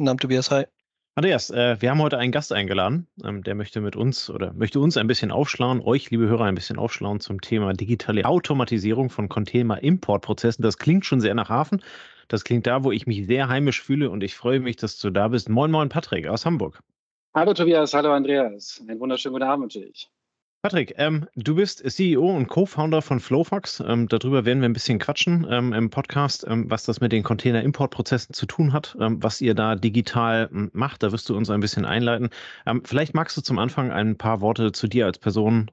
Namen Tobias, hi. Andreas, äh, wir haben heute einen Gast eingeladen, ähm, der möchte mit uns oder möchte uns ein bisschen aufschlauen, euch, liebe Hörer, ein bisschen aufschlauen zum Thema digitale Automatisierung von Container-Importprozessen. Das klingt schon sehr nach Hafen. Das klingt da, wo ich mich sehr heimisch fühle und ich freue mich, dass du da bist. Moin, moin, Patrick aus Hamburg. Hallo Tobias, hallo Andreas. Einen wunderschönen guten Abend wünsche ich. Patrick, ähm, du bist CEO und Co-Founder von Flowfox. Ähm, darüber werden wir ein bisschen quatschen ähm, im Podcast, ähm, was das mit den Container-Importprozessen zu tun hat, ähm, was ihr da digital ähm, macht. Da wirst du uns ein bisschen einleiten. vielleicht magst du zum Anfang ein paar Worte zu dir als Person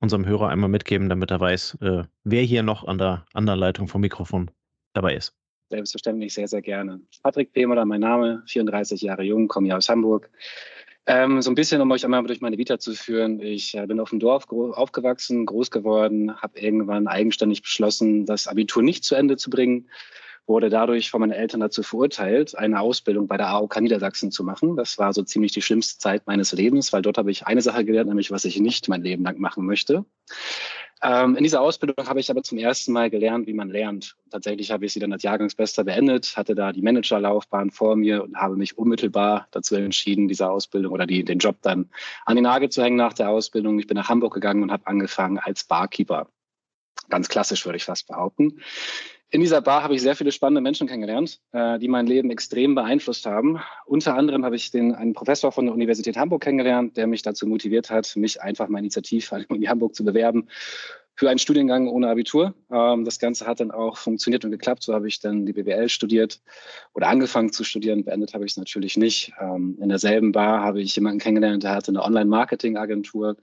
unserem Hörer einmal mitgeben, damit er weiß, äh, wer hier noch an der anderen Leitung vom Mikrofon dabei ist. Selbstverständlich sehr, sehr gerne. Patrick Pemeler, mein Name, 34 Jahre jung, komme hier aus Hamburg. Ähm, so ein bisschen, um euch einmal durch meine Vita zu führen. Ich äh, bin auf dem Dorf aufgewachsen, groß geworden, habe irgendwann eigenständig beschlossen, das Abitur nicht zu Ende zu bringen, wurde dadurch von meinen Eltern dazu verurteilt, eine Ausbildung bei der AOK Niedersachsen zu machen. Das war so ziemlich die schlimmste Zeit meines Lebens, weil dort habe ich eine Sache gelernt, nämlich was ich nicht mein Leben lang machen möchte. Ähm, in dieser Ausbildung habe ich aber zum ersten Mal gelernt, wie man lernt. Tatsächlich habe ich sie dann als Jahrgangsbester beendet, hatte da die Managerlaufbahn vor mir und habe mich unmittelbar dazu entschieden, diese Ausbildung oder die, den Job dann an den Nagel zu hängen nach der Ausbildung. Ich bin nach Hamburg gegangen und habe angefangen als Barkeeper. Ganz klassisch würde ich fast behaupten. In dieser Bar habe ich sehr viele spannende Menschen kennengelernt, äh, die mein Leben extrem beeinflusst haben. Unter anderem habe ich den, einen Professor von der Universität Hamburg kennengelernt, der mich dazu motiviert hat, mich einfach mal initiativ an die Hamburg zu bewerben für einen Studiengang ohne Abitur. Ähm, das Ganze hat dann auch funktioniert und geklappt. So habe ich dann die BWL studiert oder angefangen zu studieren. Beendet habe ich es natürlich nicht. Ähm, in derselben Bar habe ich jemanden kennengelernt, der hatte eine Online-Marketing-Agentur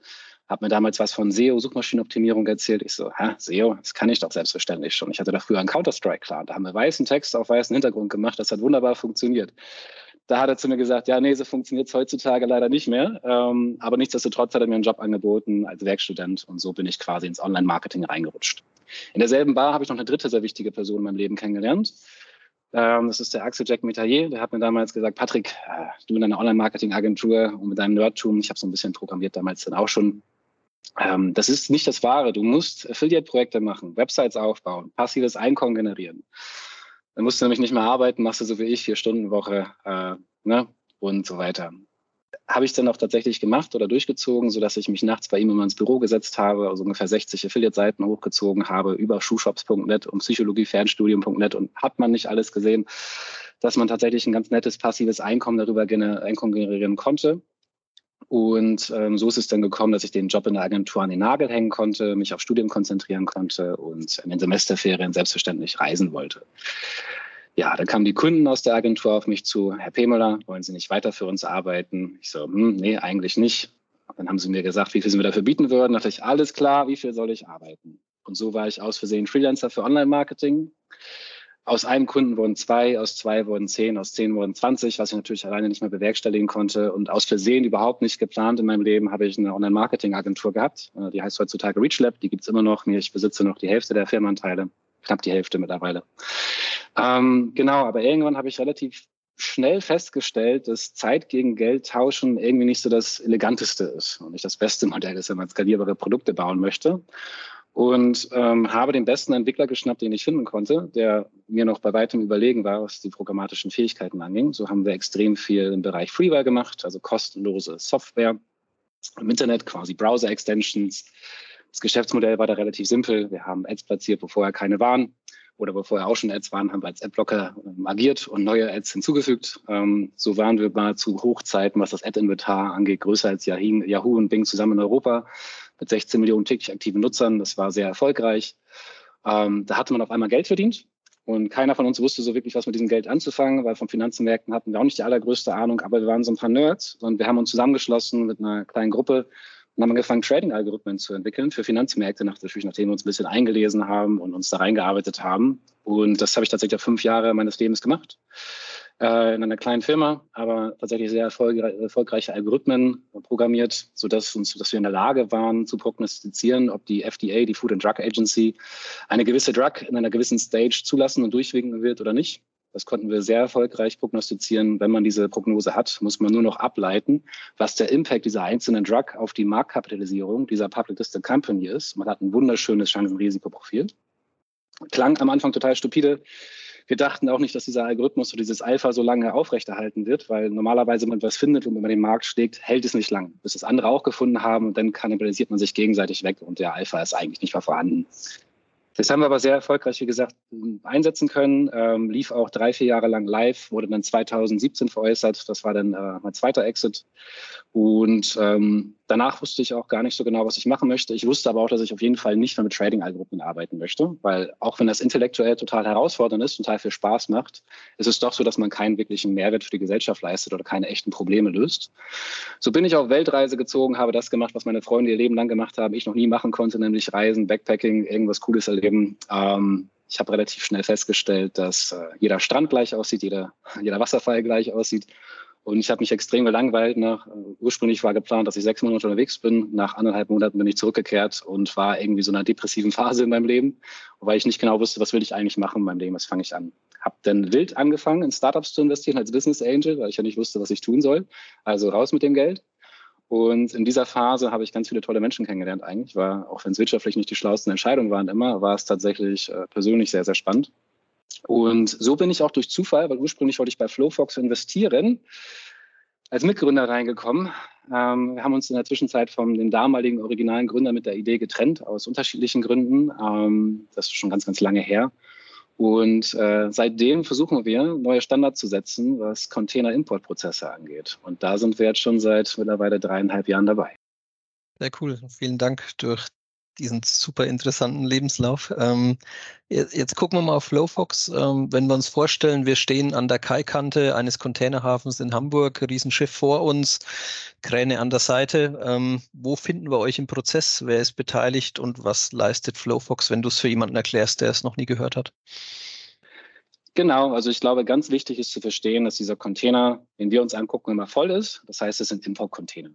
habe mir damals was von SEO, Suchmaschinenoptimierung erzählt. Ich so, hä, SEO, das kann ich doch selbstverständlich schon. Ich hatte da früher einen Counter-Strike klar. Da haben wir weißen Text auf weißen Hintergrund gemacht. Das hat wunderbar funktioniert. Da hat er zu mir gesagt, ja, nee, so funktioniert es heutzutage leider nicht mehr. Ähm, aber nichtsdestotrotz hat er mir einen Job angeboten als Werkstudent und so bin ich quasi ins Online-Marketing reingerutscht. In derselben Bar habe ich noch eine dritte sehr wichtige Person in meinem Leben kennengelernt. Ähm, das ist der Axel Jack Metayer. Der hat mir damals gesagt, Patrick, äh, du in deiner Online-Marketing-Agentur und mit deinem Nerdtum, ich habe so ein bisschen programmiert damals dann auch schon, ähm, das ist nicht das Wahre. Du musst Affiliate-Projekte machen, Websites aufbauen, passives Einkommen generieren. Dann musst du nämlich nicht mehr arbeiten, machst du so wie ich, vier Stunden Woche äh, ne? und so weiter. Habe ich dann auch tatsächlich gemacht oder durchgezogen, sodass ich mich nachts bei ihm immer ins Büro gesetzt habe, also ungefähr 60 Affiliate-Seiten hochgezogen habe über schuhshops.net und psychologiefernstudium.net und hat man nicht alles gesehen, dass man tatsächlich ein ganz nettes passives Einkommen darüber Einkommen generieren konnte. Und ähm, so ist es dann gekommen, dass ich den Job in der Agentur an den Nagel hängen konnte, mich auf Studium konzentrieren konnte und in den Semesterferien selbstverständlich reisen wollte. Ja, dann kamen die Kunden aus der Agentur auf mich zu, Herr Pemöller, wollen Sie nicht weiter für uns arbeiten? Ich so, hm, nee, eigentlich nicht. Dann haben sie mir gesagt, wie viel sie mir dafür bieten würden. Da dachte ich, alles klar, wie viel soll ich arbeiten? Und so war ich aus Versehen Freelancer für Online-Marketing aus einem Kunden wurden zwei, aus zwei wurden zehn, aus zehn wurden zwanzig, was ich natürlich alleine nicht mehr bewerkstelligen konnte. Und aus Versehen überhaupt nicht geplant in meinem Leben habe ich eine Online-Marketing-Agentur gehabt. Äh, die heißt heutzutage ReachLab, die gibt's immer noch. Ich besitze noch die Hälfte der Firmenanteile, knapp die Hälfte mittlerweile. Ähm, genau, aber irgendwann habe ich relativ schnell festgestellt, dass Zeit gegen Geld tauschen irgendwie nicht so das eleganteste ist und nicht das beste Modell ist, wenn man skalierbare Produkte bauen möchte und ähm, habe den besten Entwickler geschnappt, den ich finden konnte, der mir noch bei weitem überlegen war, was die programmatischen Fähigkeiten anging. So haben wir extrem viel im Bereich Freeware gemacht, also kostenlose Software im Internet, quasi Browser-Extensions. Das Geschäftsmodell war da relativ simpel. Wir haben Ads platziert, wo vorher keine waren oder bevor vorher auch schon Ads waren, haben wir als Adblocker ähm, agiert und neue Ads hinzugefügt. Ähm, so waren wir mal zu Hochzeiten, was das Ad-Inventar angeht, größer als Yahoo und Bing zusammen in Europa mit 16 Millionen täglich aktiven Nutzern. Das war sehr erfolgreich. Ähm, da hatte man auf einmal Geld verdient und keiner von uns wusste so wirklich, was mit diesem Geld anzufangen, weil von Finanzmärkten hatten wir auch nicht die allergrößte Ahnung, aber wir waren so ein paar Nerds und wir haben uns zusammengeschlossen mit einer kleinen Gruppe und haben angefangen, Trading-Algorithmen zu entwickeln für Finanzmärkte, natürlich nachdem wir uns ein bisschen eingelesen haben und uns da reingearbeitet haben. Und das habe ich tatsächlich fünf Jahre meines Lebens gemacht äh, in einer kleinen Firma, aber tatsächlich sehr erfolgreiche Algorithmen programmiert, sodass, uns, dass wir in der Lage waren zu prognostizieren, ob die FDA, die Food and Drug Agency, eine gewisse Drug in einer gewissen Stage zulassen und durchwinken wird oder nicht. Das konnten wir sehr erfolgreich prognostizieren. Wenn man diese Prognose hat, muss man nur noch ableiten, was der Impact dieser einzelnen Drug auf die Marktkapitalisierung dieser Public Listed Company ist. Man hat ein wunderschönes Chancen-Risikoprofil. Klang am Anfang total stupide. Wir dachten auch nicht, dass dieser Algorithmus oder dieses Alpha so lange aufrechterhalten wird, weil normalerweise, wenn man was findet und man den Markt schlägt, hält es nicht lang, bis das andere auch gefunden haben und dann kannibalisiert man sich gegenseitig weg und der Alpha ist eigentlich nicht mehr vorhanden. Das haben wir aber sehr erfolgreich, wie gesagt, einsetzen können. Ähm, lief auch drei, vier Jahre lang live, wurde dann 2017 veräußert. Das war dann äh, mein zweiter Exit. Und ähm, danach wusste ich auch gar nicht so genau, was ich machen möchte. Ich wusste aber auch, dass ich auf jeden Fall nicht mehr mit Trading-Algorithmen arbeiten möchte, weil auch wenn das intellektuell total herausfordernd ist und total viel Spaß macht, ist es doch so, dass man keinen wirklichen Mehrwert für die Gesellschaft leistet oder keine echten Probleme löst. So bin ich auf Weltreise gezogen, habe das gemacht, was meine Freunde ihr Leben lang gemacht haben, ich noch nie machen konnte, nämlich Reisen, Backpacking, irgendwas Cooles erleben. Ähm, ich habe relativ schnell festgestellt, dass äh, jeder Strand gleich aussieht, jeder, jeder Wasserfall gleich aussieht und ich habe mich extrem gelangweilt. Nach, äh, ursprünglich war geplant, dass ich sechs Monate unterwegs bin. Nach anderthalb Monaten bin ich zurückgekehrt und war irgendwie so in einer depressiven Phase in meinem Leben, weil ich nicht genau wusste, was will ich eigentlich machen in meinem Leben, was fange ich an. Habe dann wild angefangen, in Startups zu investieren als Business Angel, weil ich ja nicht wusste, was ich tun soll. Also raus mit dem Geld. Und in dieser Phase habe ich ganz viele tolle Menschen kennengelernt eigentlich, war, auch wenn es wirtschaftlich nicht die schlauesten Entscheidungen waren immer, war es tatsächlich äh, persönlich sehr, sehr spannend. Und so bin ich auch durch Zufall, weil ursprünglich wollte ich bei Flowfox investieren, als Mitgründer reingekommen. Ähm, wir haben uns in der Zwischenzeit von dem damaligen originalen Gründer mit der Idee getrennt, aus unterschiedlichen Gründen. Ähm, das ist schon ganz, ganz lange her. Und äh, seitdem versuchen wir, neue Standards zu setzen, was Container-Importprozesse angeht. Und da sind wir jetzt schon seit mittlerweile dreieinhalb Jahren dabei. Sehr cool. Vielen Dank. Durch diesen super interessanten Lebenslauf. Ähm, jetzt gucken wir mal auf Flowfox. Ähm, wenn wir uns vorstellen, wir stehen an der Kaikante eines Containerhafens in Hamburg, Riesenschiff vor uns, Kräne an der Seite. Ähm, wo finden wir euch im Prozess? Wer ist beteiligt und was leistet Flowfox, wenn du es für jemanden erklärst, der es noch nie gehört hat? Genau, also ich glaube, ganz wichtig ist zu verstehen, dass dieser Container, den wir uns angucken, immer voll ist. Das heißt, es sind Import-Container.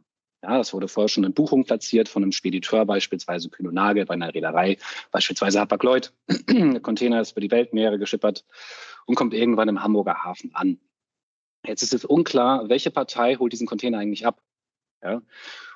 Ja, das wurde vorher schon in Buchung platziert von einem Spediteur, beispielsweise Kühn Nagel, bei einer Reederei, beispielsweise Hapag-Lloyd. Der Container ist über die Weltmeere geschippert und kommt irgendwann im Hamburger Hafen an. Jetzt ist es unklar, welche Partei holt diesen Container eigentlich ab. Ja?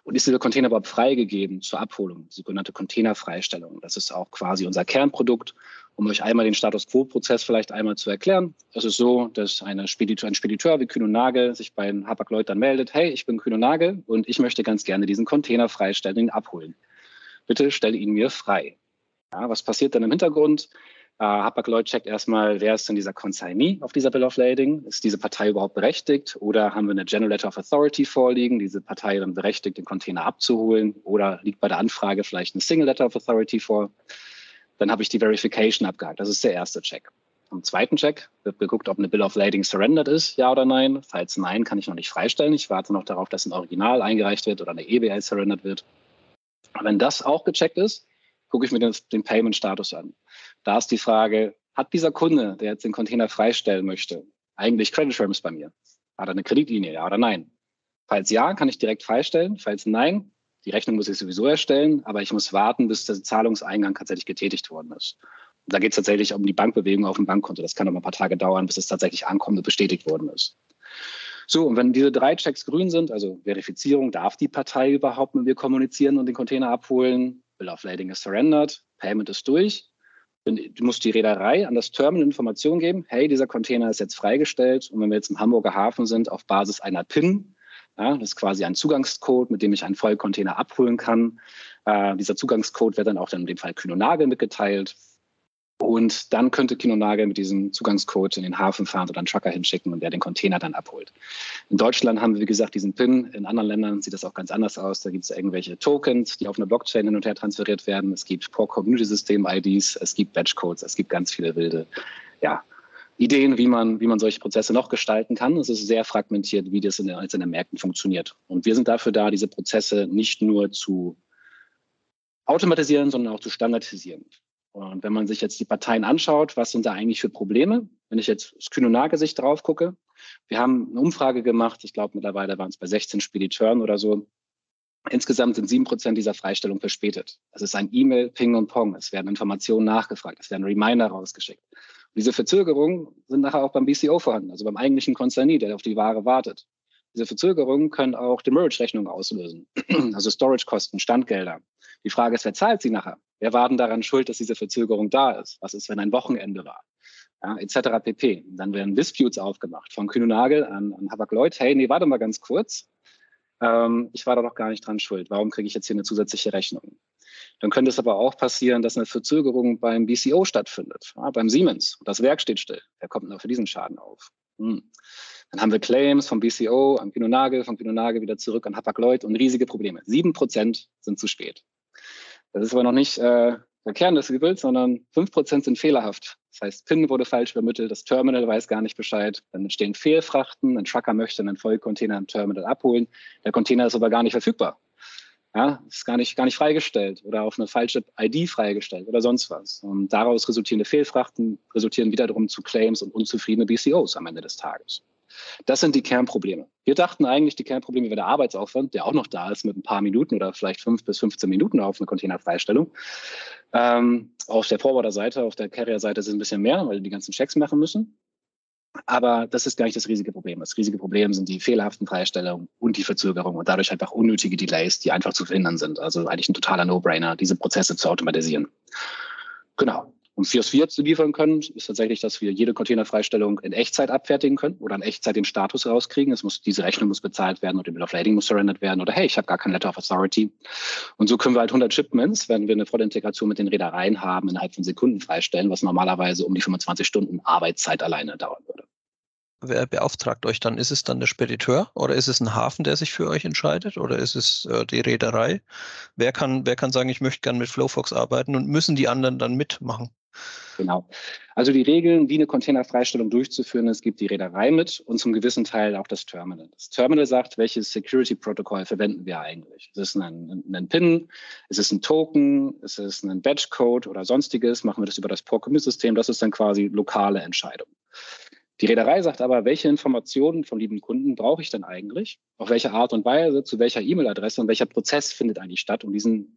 Und ist dieser Container überhaupt freigegeben zur Abholung, die sogenannte Containerfreistellung? Das ist auch quasi unser Kernprodukt. Um euch einmal den Status Quo-Prozess vielleicht einmal zu erklären. Es ist so, dass eine Spediteur, ein Spediteur wie Kühn und Nagel sich bei Hapag-Lloyd dann meldet, hey, ich bin Kühn und Nagel und ich möchte ganz gerne diesen Container freistellen, ihn abholen. Bitte stelle ihn mir frei. Ja, was passiert dann im Hintergrund? Äh, Hapag-Lloyd checkt erstmal, wer ist denn dieser Consignee auf dieser Bill of Lading? Ist diese Partei überhaupt berechtigt? Oder haben wir eine General Letter of Authority vorliegen, diese Partei dann berechtigt, den Container abzuholen? Oder liegt bei der Anfrage vielleicht eine Single Letter of Authority vor? Dann habe ich die Verification abgehakt. Das ist der erste Check. Am zweiten Check wird geguckt, ob eine Bill of Lading surrendered ist, ja oder nein. Falls nein, kann ich noch nicht freistellen. Ich warte noch darauf, dass ein Original eingereicht wird oder eine EBL surrendered wird. Wenn das auch gecheckt ist, gucke ich mir den, den Payment-Status an. Da ist die Frage, hat dieser Kunde, der jetzt den Container freistellen möchte, eigentlich Credit Terms bei mir? Hat er eine Kreditlinie, ja oder nein? Falls ja, kann ich direkt freistellen. Falls nein, die Rechnung muss ich sowieso erstellen, aber ich muss warten, bis der Zahlungseingang tatsächlich getätigt worden ist. Und da geht es tatsächlich um die Bankbewegung auf dem Bankkonto. Das kann aber ein paar Tage dauern, bis es tatsächlich ankommt und bestätigt worden ist. So, und wenn diese drei Checks grün sind, also Verifizierung, darf die Partei überhaupt mit mir kommunizieren und den Container abholen? Bill of Lading ist surrendered, Payment ist durch. Du musst die Reederei an das Terminal Informationen geben, hey, dieser Container ist jetzt freigestellt. Und wenn wir jetzt im Hamburger Hafen sind, auf Basis einer PIN, ja, das ist quasi ein Zugangscode, mit dem ich einen Vollcontainer abholen kann. Äh, dieser Zugangscode wird dann auch dann in dem Fall Kühn und Nagel mitgeteilt. Und dann könnte Kinonagel mit diesem Zugangscode in den Hafen fahren oder einen Trucker hinschicken und der den Container dann abholt. In Deutschland haben wir, wie gesagt, diesen PIN. In anderen Ländern sieht das auch ganz anders aus. Da gibt es irgendwelche Tokens, die auf eine Blockchain hin und her transferiert werden. Es gibt Core-Community-System-IDs, es gibt Batch-Codes, es gibt ganz viele wilde ja, Ideen, wie man, wie man solche Prozesse noch gestalten kann. Es ist sehr fragmentiert, wie das in den einzelnen Märkten funktioniert. Und wir sind dafür da, diese Prozesse nicht nur zu automatisieren, sondern auch zu standardisieren. Und wenn man sich jetzt die Parteien anschaut, was sind da eigentlich für Probleme? Wenn ich jetzt das Kühne-Nagesicht drauf gucke, wir haben eine Umfrage gemacht, ich glaube mittlerweile waren es bei 16 Spediteuren oder so. Insgesamt sind sieben Prozent dieser Freistellung verspätet. Das ist ein E-Mail, Ping und Pong. Es werden Informationen nachgefragt, es werden Reminder rausgeschickt. Diese Verzögerungen sind nachher auch beim BCO vorhanden, also beim eigentlichen Konzernie, der auf die Ware wartet. Diese Verzögerungen können auch Demurrage-Rechnungen auslösen, also Storage-Kosten, Standgelder. Die Frage ist, wer zahlt sie nachher? Wer war denn daran schuld, dass diese Verzögerung da ist? Was ist, wenn ein Wochenende war? Ja, etc. pp. Dann werden Disputes aufgemacht von Kühnenagel an, an Hapag-Lloyd. Hey, nee, warte mal ganz kurz. Ähm, ich war da doch gar nicht dran schuld. Warum kriege ich jetzt hier eine zusätzliche Rechnung? Dann könnte es aber auch passieren, dass eine Verzögerung beim BCO stattfindet, ja, beim Siemens. Das Werk steht still. Wer kommt denn für diesen Schaden auf? Hm. Dann haben wir Claims vom BCO an Pinonage, von Pinonage wieder zurück an Hapag-Lloyd und riesige Probleme. Sieben Prozent sind zu spät. Das ist aber noch nicht äh, der Kern des Übels, sondern fünf Prozent sind fehlerhaft. Das heißt, PIN wurde falsch übermittelt, das Terminal weiß gar nicht Bescheid, dann entstehen Fehlfrachten, ein Trucker möchte einen Vollcontainer im Terminal abholen, der Container ist aber gar nicht verfügbar. Ja, ist gar nicht, gar nicht freigestellt oder auf eine falsche ID freigestellt oder sonst was. Und daraus resultierende Fehlfrachten resultieren wiederum zu Claims und unzufriedene BCOs am Ende des Tages. Das sind die Kernprobleme. Wir dachten eigentlich, die Kernprobleme wäre der Arbeitsaufwand, der auch noch da ist mit ein paar Minuten oder vielleicht fünf bis 15 Minuten auf eine Containerfreistellung. Ähm, auf der Forwarder-Seite, auf der Carrier-Seite sind ein bisschen mehr, weil die die ganzen Checks machen müssen. Aber das ist gar nicht das riesige Problem. Das riesige Problem sind die fehlerhaften Freistellungen und die Verzögerung und dadurch einfach unnötige Delays, die einfach zu verhindern sind. Also eigentlich ein totaler No-Brainer, diese Prozesse zu automatisieren. Genau. Und was wir zu liefern können, ist tatsächlich, dass wir jede Containerfreistellung in Echtzeit abfertigen können oder in Echtzeit den Status rauskriegen. Es muss, diese Rechnung muss bezahlt werden oder der Bill of Lading muss surrendered werden oder hey, ich habe gar kein Letter of Authority. Und so können wir halt 100 Shipments, wenn wir eine Vollintegration mit den Reedereien haben, innerhalb von Sekunden freistellen, was normalerweise um die 25 Stunden Arbeitszeit alleine dauern würde. Wer beauftragt euch dann? Ist es dann der Spediteur oder ist es ein Hafen, der sich für euch entscheidet oder ist es äh, die Reederei? Wer kann, wer kann sagen, ich möchte gerne mit Flowfox arbeiten und müssen die anderen dann mitmachen? Genau. Also die Regeln, wie eine Containerfreistellung durchzuführen ist, gibt die Reederei mit und zum gewissen Teil auch das Terminal. Das Terminal sagt, welches Security-Protokoll verwenden wir eigentlich. Ist es ein, ein PIN? Ist es ein Token? Ist es ein Batch-Code oder sonstiges? Machen wir das über das Core-Commit-System? Das ist dann quasi lokale Entscheidung. Die Reederei sagt aber, welche Informationen vom lieben Kunden brauche ich denn eigentlich? Auf welche Art und Weise, zu welcher E-Mail-Adresse und welcher Prozess findet eigentlich statt, um diesen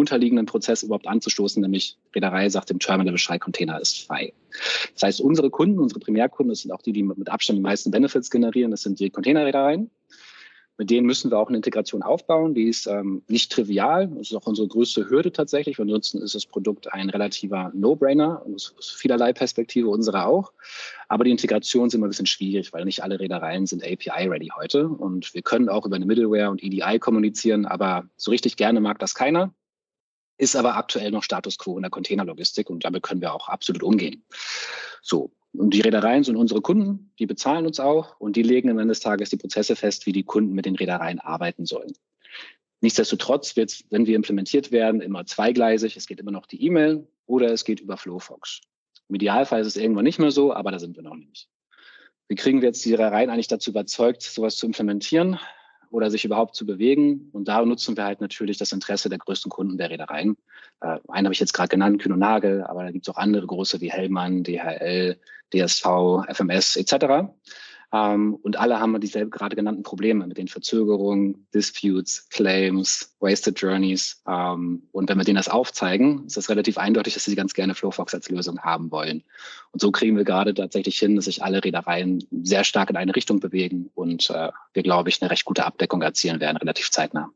unterliegenden Prozess überhaupt anzustoßen, nämlich Reederei sagt dem Terminal Bescheid, Container ist frei. Das heißt, unsere Kunden, unsere Primärkunden, das sind auch die, die mit Abstand die meisten Benefits generieren, das sind die Containerreedereien. Mit denen müssen wir auch eine Integration aufbauen. Die ist ähm, nicht trivial. Das ist auch unsere größte Hürde tatsächlich. Ansonsten ist das Produkt ein relativer No-Brainer. Aus vielerlei Perspektive, unsere auch. Aber die Integration ist immer ein bisschen schwierig, weil nicht alle Reedereien sind API-ready heute. Und wir können auch über eine Middleware und EDI kommunizieren, aber so richtig gerne mag das keiner ist aber aktuell noch Status quo in der Containerlogistik und damit können wir auch absolut umgehen. So. Und die Reedereien sind unsere Kunden, die bezahlen uns auch und die legen am Ende des Tages die Prozesse fest, wie die Kunden mit den Reedereien arbeiten sollen. Nichtsdestotrotz wird es, wenn wir implementiert werden, immer zweigleisig. Es geht immer noch die E-Mail oder es geht über Flowfox. Im Idealfall ist es irgendwann nicht mehr so, aber da sind wir noch nicht. Wie kriegen wir jetzt die Reedereien eigentlich dazu überzeugt, sowas zu implementieren? Oder sich überhaupt zu bewegen. Und da nutzen wir halt natürlich das Interesse der größten Kunden der Reedereien. Äh, einen habe ich jetzt gerade genannt, Kühn und Nagel, aber da gibt es auch andere große wie Hellmann, DHL, DSV, FMS etc. Ähm, und alle haben dieselben gerade genannten Probleme mit den Verzögerungen, Disputes, Claims, Wasted Journeys. Ähm, und wenn wir denen das aufzeigen, ist das relativ eindeutig, dass sie ganz gerne Flowfox als Lösung haben wollen. Und so kriegen wir gerade tatsächlich hin, dass sich alle Reedereien sehr stark in eine Richtung bewegen und äh, wir, glaube ich, eine recht gute Abdeckung erzielen werden, relativ zeitnah.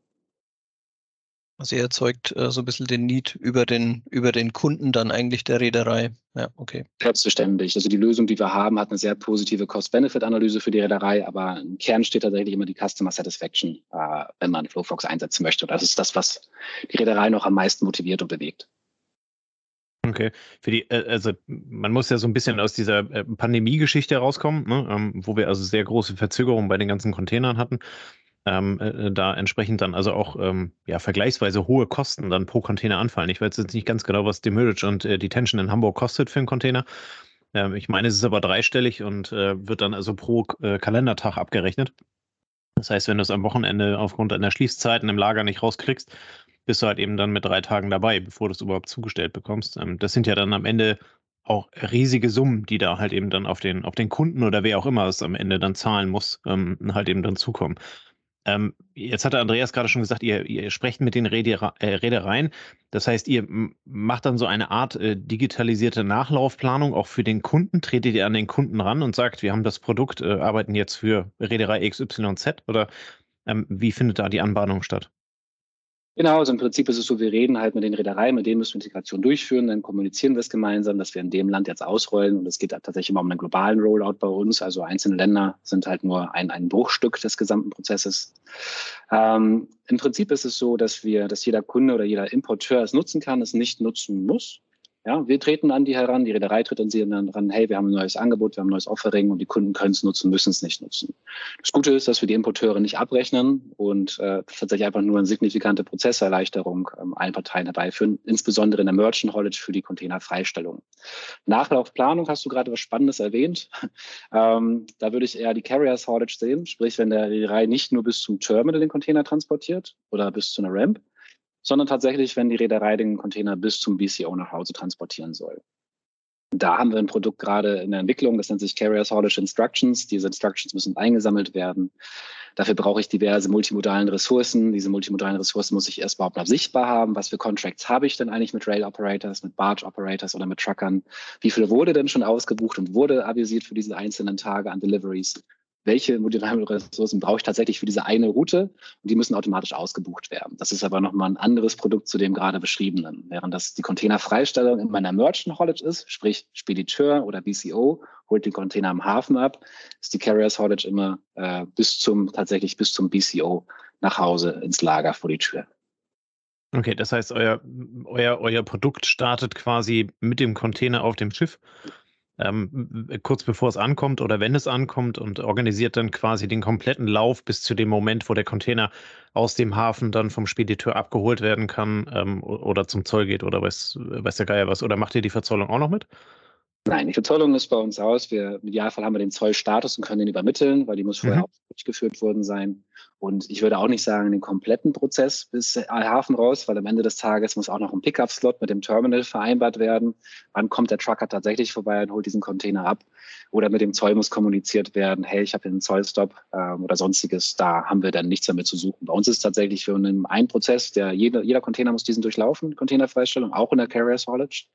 Also ihr erzeugt äh, so ein bisschen den Need über den, über den Kunden dann eigentlich der Reederei. Ja, okay. Selbstverständlich. Also die Lösung, die wir haben, hat eine sehr positive Cost-Benefit-Analyse für die Reederei, aber im Kern steht tatsächlich immer die Customer Satisfaction, äh, wenn man Flowfox einsetzen möchte. Und das ist das, was die Reederei noch am meisten motiviert und bewegt. Okay. Für die, äh, also man muss ja so ein bisschen aus dieser äh, Pandemie-Geschichte rauskommen, ne? ähm, wo wir also sehr große Verzögerungen bei den ganzen Containern hatten. Ähm, äh, da entsprechend dann also auch ähm, ja, vergleichsweise hohe Kosten dann pro Container anfallen. Ich weiß jetzt nicht ganz genau, was Demurrage und äh, Detention in Hamburg kostet für einen Container. Ähm, ich meine, es ist aber dreistellig und äh, wird dann also pro äh, Kalendertag abgerechnet. Das heißt, wenn du es am Wochenende aufgrund einer Schließzeiten im Lager nicht rauskriegst, bist du halt eben dann mit drei Tagen dabei, bevor du es überhaupt zugestellt bekommst. Ähm, das sind ja dann am Ende auch riesige Summen, die da halt eben dann auf den, auf den Kunden oder wer auch immer es am Ende dann zahlen muss, ähm, halt eben dann zukommen. Ähm, jetzt hatte Andreas gerade schon gesagt, ihr, ihr sprecht mit den Reedereien. Äh, Reedereien. Das heißt, ihr macht dann so eine Art äh, digitalisierte Nachlaufplanung auch für den Kunden. Tretet ihr an den Kunden ran und sagt, wir haben das Produkt, äh, arbeiten jetzt für Reederei XYZ oder ähm, wie findet da die Anbahnung statt? Genau, also im Prinzip ist es so, wir reden halt mit den Reedereien, mit denen müssen wir Integration durchführen, dann kommunizieren wir es gemeinsam, dass wir in dem Land jetzt ausrollen und es geht tatsächlich immer um einen globalen Rollout bei uns, also einzelne Länder sind halt nur ein, ein Bruchstück des gesamten Prozesses. Ähm, Im Prinzip ist es so, dass wir, dass jeder Kunde oder jeder Importeur es nutzen kann, es nicht nutzen muss. Ja, wir treten an die heran, die Reederei tritt an sie dann ran, hey, wir haben ein neues Angebot, wir haben ein neues Offering und die Kunden können es nutzen, müssen es nicht nutzen. Das Gute ist, dass wir die Importeure nicht abrechnen und äh, tatsächlich einfach nur eine signifikante Prozesserleichterung ähm, allen Parteien herbeiführen, insbesondere in der Merchant Haulage für die Containerfreistellung. Nachlaufplanung hast du gerade was Spannendes erwähnt. ähm, da würde ich eher die Carriers Haulage sehen, sprich, wenn der Reederei nicht nur bis zum Terminal den Container transportiert oder bis zu einer Ramp, sondern tatsächlich, wenn die Reederei den Container bis zum BCO nach Hause transportieren soll. Da haben wir ein Produkt gerade in der Entwicklung, das nennt sich Carriers Haulage Instructions. Diese Instructions müssen eingesammelt werden. Dafür brauche ich diverse multimodalen Ressourcen. Diese multimodalen Ressourcen muss ich erst überhaupt mal sichtbar haben. Was für Contracts habe ich denn eigentlich mit Rail Operators, mit Barge Operators oder mit Truckern? Wie viel wurde denn schon ausgebucht und wurde avisiert für diese einzelnen Tage an Deliveries? Welche Ressourcen brauche ich tatsächlich für diese eine Route und die müssen automatisch ausgebucht werden. Das ist aber nochmal ein anderes Produkt zu dem gerade beschriebenen. Während das die Containerfreistellung in meiner Merchant Haulage ist, sprich Spediteur oder BCO holt den Container am Hafen ab, ist die Carriers Haulage immer äh, bis zum, tatsächlich bis zum BCO nach Hause ins Lager vor die Tür. Okay, das heißt, euer, euer, euer Produkt startet quasi mit dem Container auf dem Schiff ähm, kurz bevor es ankommt oder wenn es ankommt und organisiert dann quasi den kompletten Lauf bis zu dem Moment, wo der Container aus dem Hafen dann vom Spediteur abgeholt werden kann ähm, oder zum Zoll geht oder weiß, weiß der Geier was. Oder macht ihr die Verzollung auch noch mit? Nein, die Verzollung ist bei uns aus. Wir, Im Idealfall haben wir den Zollstatus und können den übermitteln, weil die muss vorher mhm. auch durchgeführt worden sein. Und ich würde auch nicht sagen, den kompletten Prozess bis Hafen raus, weil am Ende des Tages muss auch noch ein Pickup-Slot mit dem Terminal vereinbart werden. Wann kommt der Trucker tatsächlich vorbei und holt diesen Container ab? Oder mit dem Zoll muss kommuniziert werden, hey, ich habe hier einen Zollstop ähm, oder sonstiges. Da haben wir dann nichts damit zu suchen. Bei uns ist tatsächlich für einen, ein Prozess, der jeder, jeder Container muss diesen durchlaufen, Containerfreistellung, auch in der Carrier Haulage.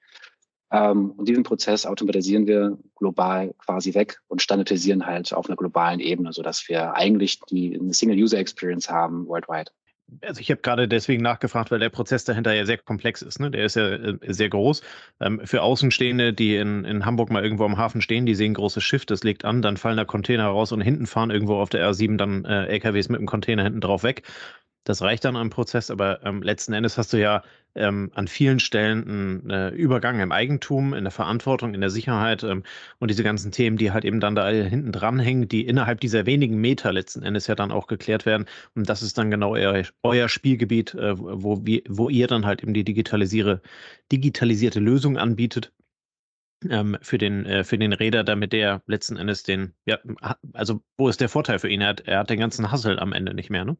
Ähm, und diesen Prozess automatisieren wir global quasi weg und standardisieren halt auf einer globalen Ebene, sodass wir eigentlich die, eine Single-User-Experience haben worldwide. Also ich habe gerade deswegen nachgefragt, weil der Prozess dahinter ja sehr komplex ist. Ne? Der ist ja äh, sehr groß. Ähm, für Außenstehende, die in, in Hamburg mal irgendwo am Hafen stehen, die sehen ein großes Schiff, das legt an, dann fallen da Container raus und hinten fahren irgendwo auf der R7 dann äh, LKWs mit dem Container hinten drauf weg. Das reicht dann am Prozess, aber ähm, letzten Endes hast du ja ähm, an vielen Stellen einen äh, Übergang im Eigentum, in der Verantwortung, in der Sicherheit ähm, und diese ganzen Themen, die halt eben dann da hinten dranhängen, die innerhalb dieser wenigen Meter letzten Endes ja dann auch geklärt werden. Und das ist dann genau euer, euer Spielgebiet, äh, wo, wir, wo ihr dann halt eben die digitalisiere, digitalisierte Lösung anbietet. Ähm, für den äh, für den Räder, damit der letzten Endes den ja also wo ist der Vorteil für ihn? Er hat, er hat den ganzen Hassel am Ende nicht mehr, ne?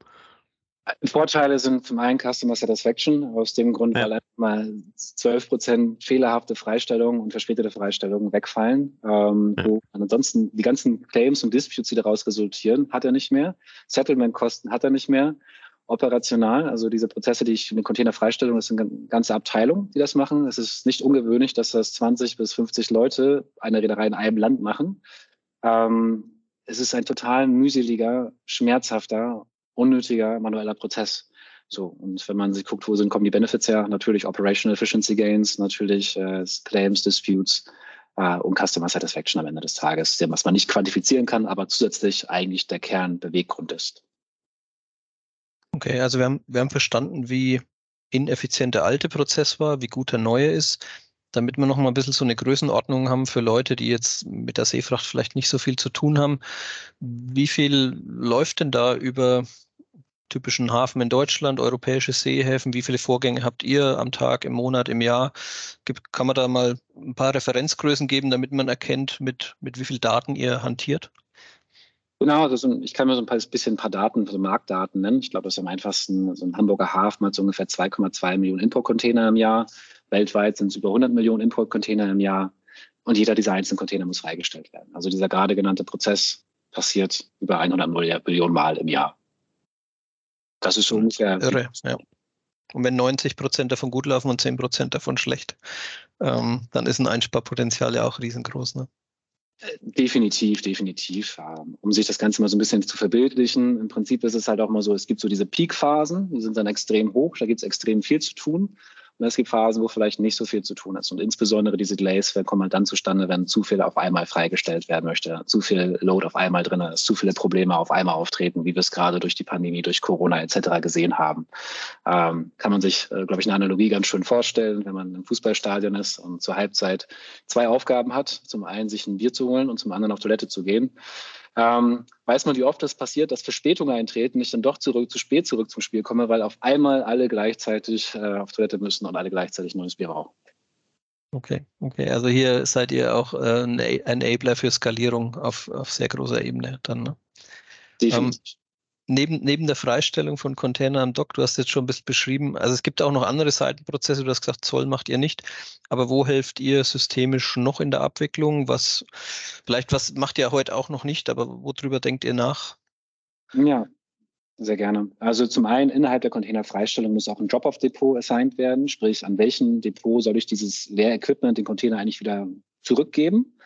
Vorteile sind zum einen Customer Satisfaction, aus dem Grund, ja. weil einfach mal 12 Prozent fehlerhafte Freistellungen und verspätete Freistellungen wegfallen. Ähm, ja. wo ansonsten die ganzen Claims und Disputes, die daraus resultieren, hat er nicht mehr. Settlement-Kosten hat er nicht mehr. Operational, also diese Prozesse, die ich in den Container Freistellung, das sind eine ganze Abteilung, die das machen. Es ist nicht ungewöhnlich, dass das 20 bis 50 Leute eine Reederei in einem Land machen. Ähm, es ist ein total mühseliger, schmerzhafter unnötiger manueller Prozess. So, und wenn man sich guckt, wo sind, kommen die Benefits her? Natürlich Operational Efficiency Gains, natürlich äh, Claims, Disputes äh, und Customer Satisfaction am Ende des Tages, was man nicht quantifizieren kann, aber zusätzlich eigentlich der Kernbeweggrund ist. Okay, also wir haben, wir haben verstanden, wie ineffizient der alte Prozess war, wie gut der neue ist. damit wir noch mal ein bisschen so eine Größenordnung haben für Leute, die jetzt mit der Seefracht vielleicht nicht so viel zu tun haben. Wie viel läuft denn da über typischen Hafen in Deutschland, europäische Seehäfen? Wie viele Vorgänge habt ihr am Tag, im Monat, im Jahr? Gibt, kann man da mal ein paar Referenzgrößen geben, damit man erkennt, mit, mit wie viel Daten ihr hantiert? Genau, also ich kann mir so ein paar, bisschen ein paar Daten, so Marktdaten nennen. Ich glaube, das ist am einfachsten. So ein Hamburger Hafen hat so ungefähr 2,2 Millionen Importcontainer im Jahr. Weltweit sind es über 100 Millionen Importcontainer im Jahr. Und jeder dieser einzelnen Container muss freigestellt werden. Also dieser gerade genannte Prozess passiert über 100 Millionen Mal im Jahr. Das ist so ungefähr. Irre, ja. Und wenn 90 Prozent davon gut laufen und 10 Prozent davon schlecht, ähm, dann ist ein Einsparpotenzial ja auch riesengroß. Ne? Definitiv, definitiv. Ähm, um sich das Ganze mal so ein bisschen zu verbildlichen, im Prinzip ist es halt auch mal so, es gibt so diese Peak-Phasen, die sind dann extrem hoch, da gibt es extrem viel zu tun. Und es gibt Phasen, wo vielleicht nicht so viel zu tun ist. Und insbesondere diese Delays kommen halt dann zustande, wenn zu viel auf einmal freigestellt werden möchte, zu viel Load auf einmal drin ist, zu viele Probleme auf einmal auftreten, wie wir es gerade durch die Pandemie, durch Corona etc. gesehen haben. Ähm, kann man sich, äh, glaube ich, eine Analogie ganz schön vorstellen, wenn man im Fußballstadion ist und zur Halbzeit zwei Aufgaben hat. Zum einen sich ein Bier zu holen und zum anderen auf Toilette zu gehen. Ähm, weiß man, wie oft das passiert, dass Verspätungen eintreten, ich dann doch zurück, zu spät zurück zum Spiel komme, weil auf einmal alle gleichzeitig äh, auf Toilette müssen und alle gleichzeitig neues Bier rauchen. Okay, okay. Also hier seid ihr auch äh, ein Enabler für Skalierung auf, auf sehr großer Ebene dann. Ne? Definitiv. Ähm, neben, neben der Freistellung von Containern am Dock, du hast jetzt schon ein bisschen beschrieben, also es gibt auch noch andere Seitenprozesse, du hast gesagt, Zoll macht ihr nicht, aber wo helft ihr systemisch noch in der Abwicklung? Was, vielleicht was macht ihr heute auch noch nicht, aber worüber denkt ihr nach? Ja, sehr gerne. Also zum einen innerhalb der Containerfreistellung muss auch ein Drop-off-Depot assigned werden, sprich an welchem Depot soll ich dieses Leer-Equipment, den Container eigentlich wieder zurückgeben.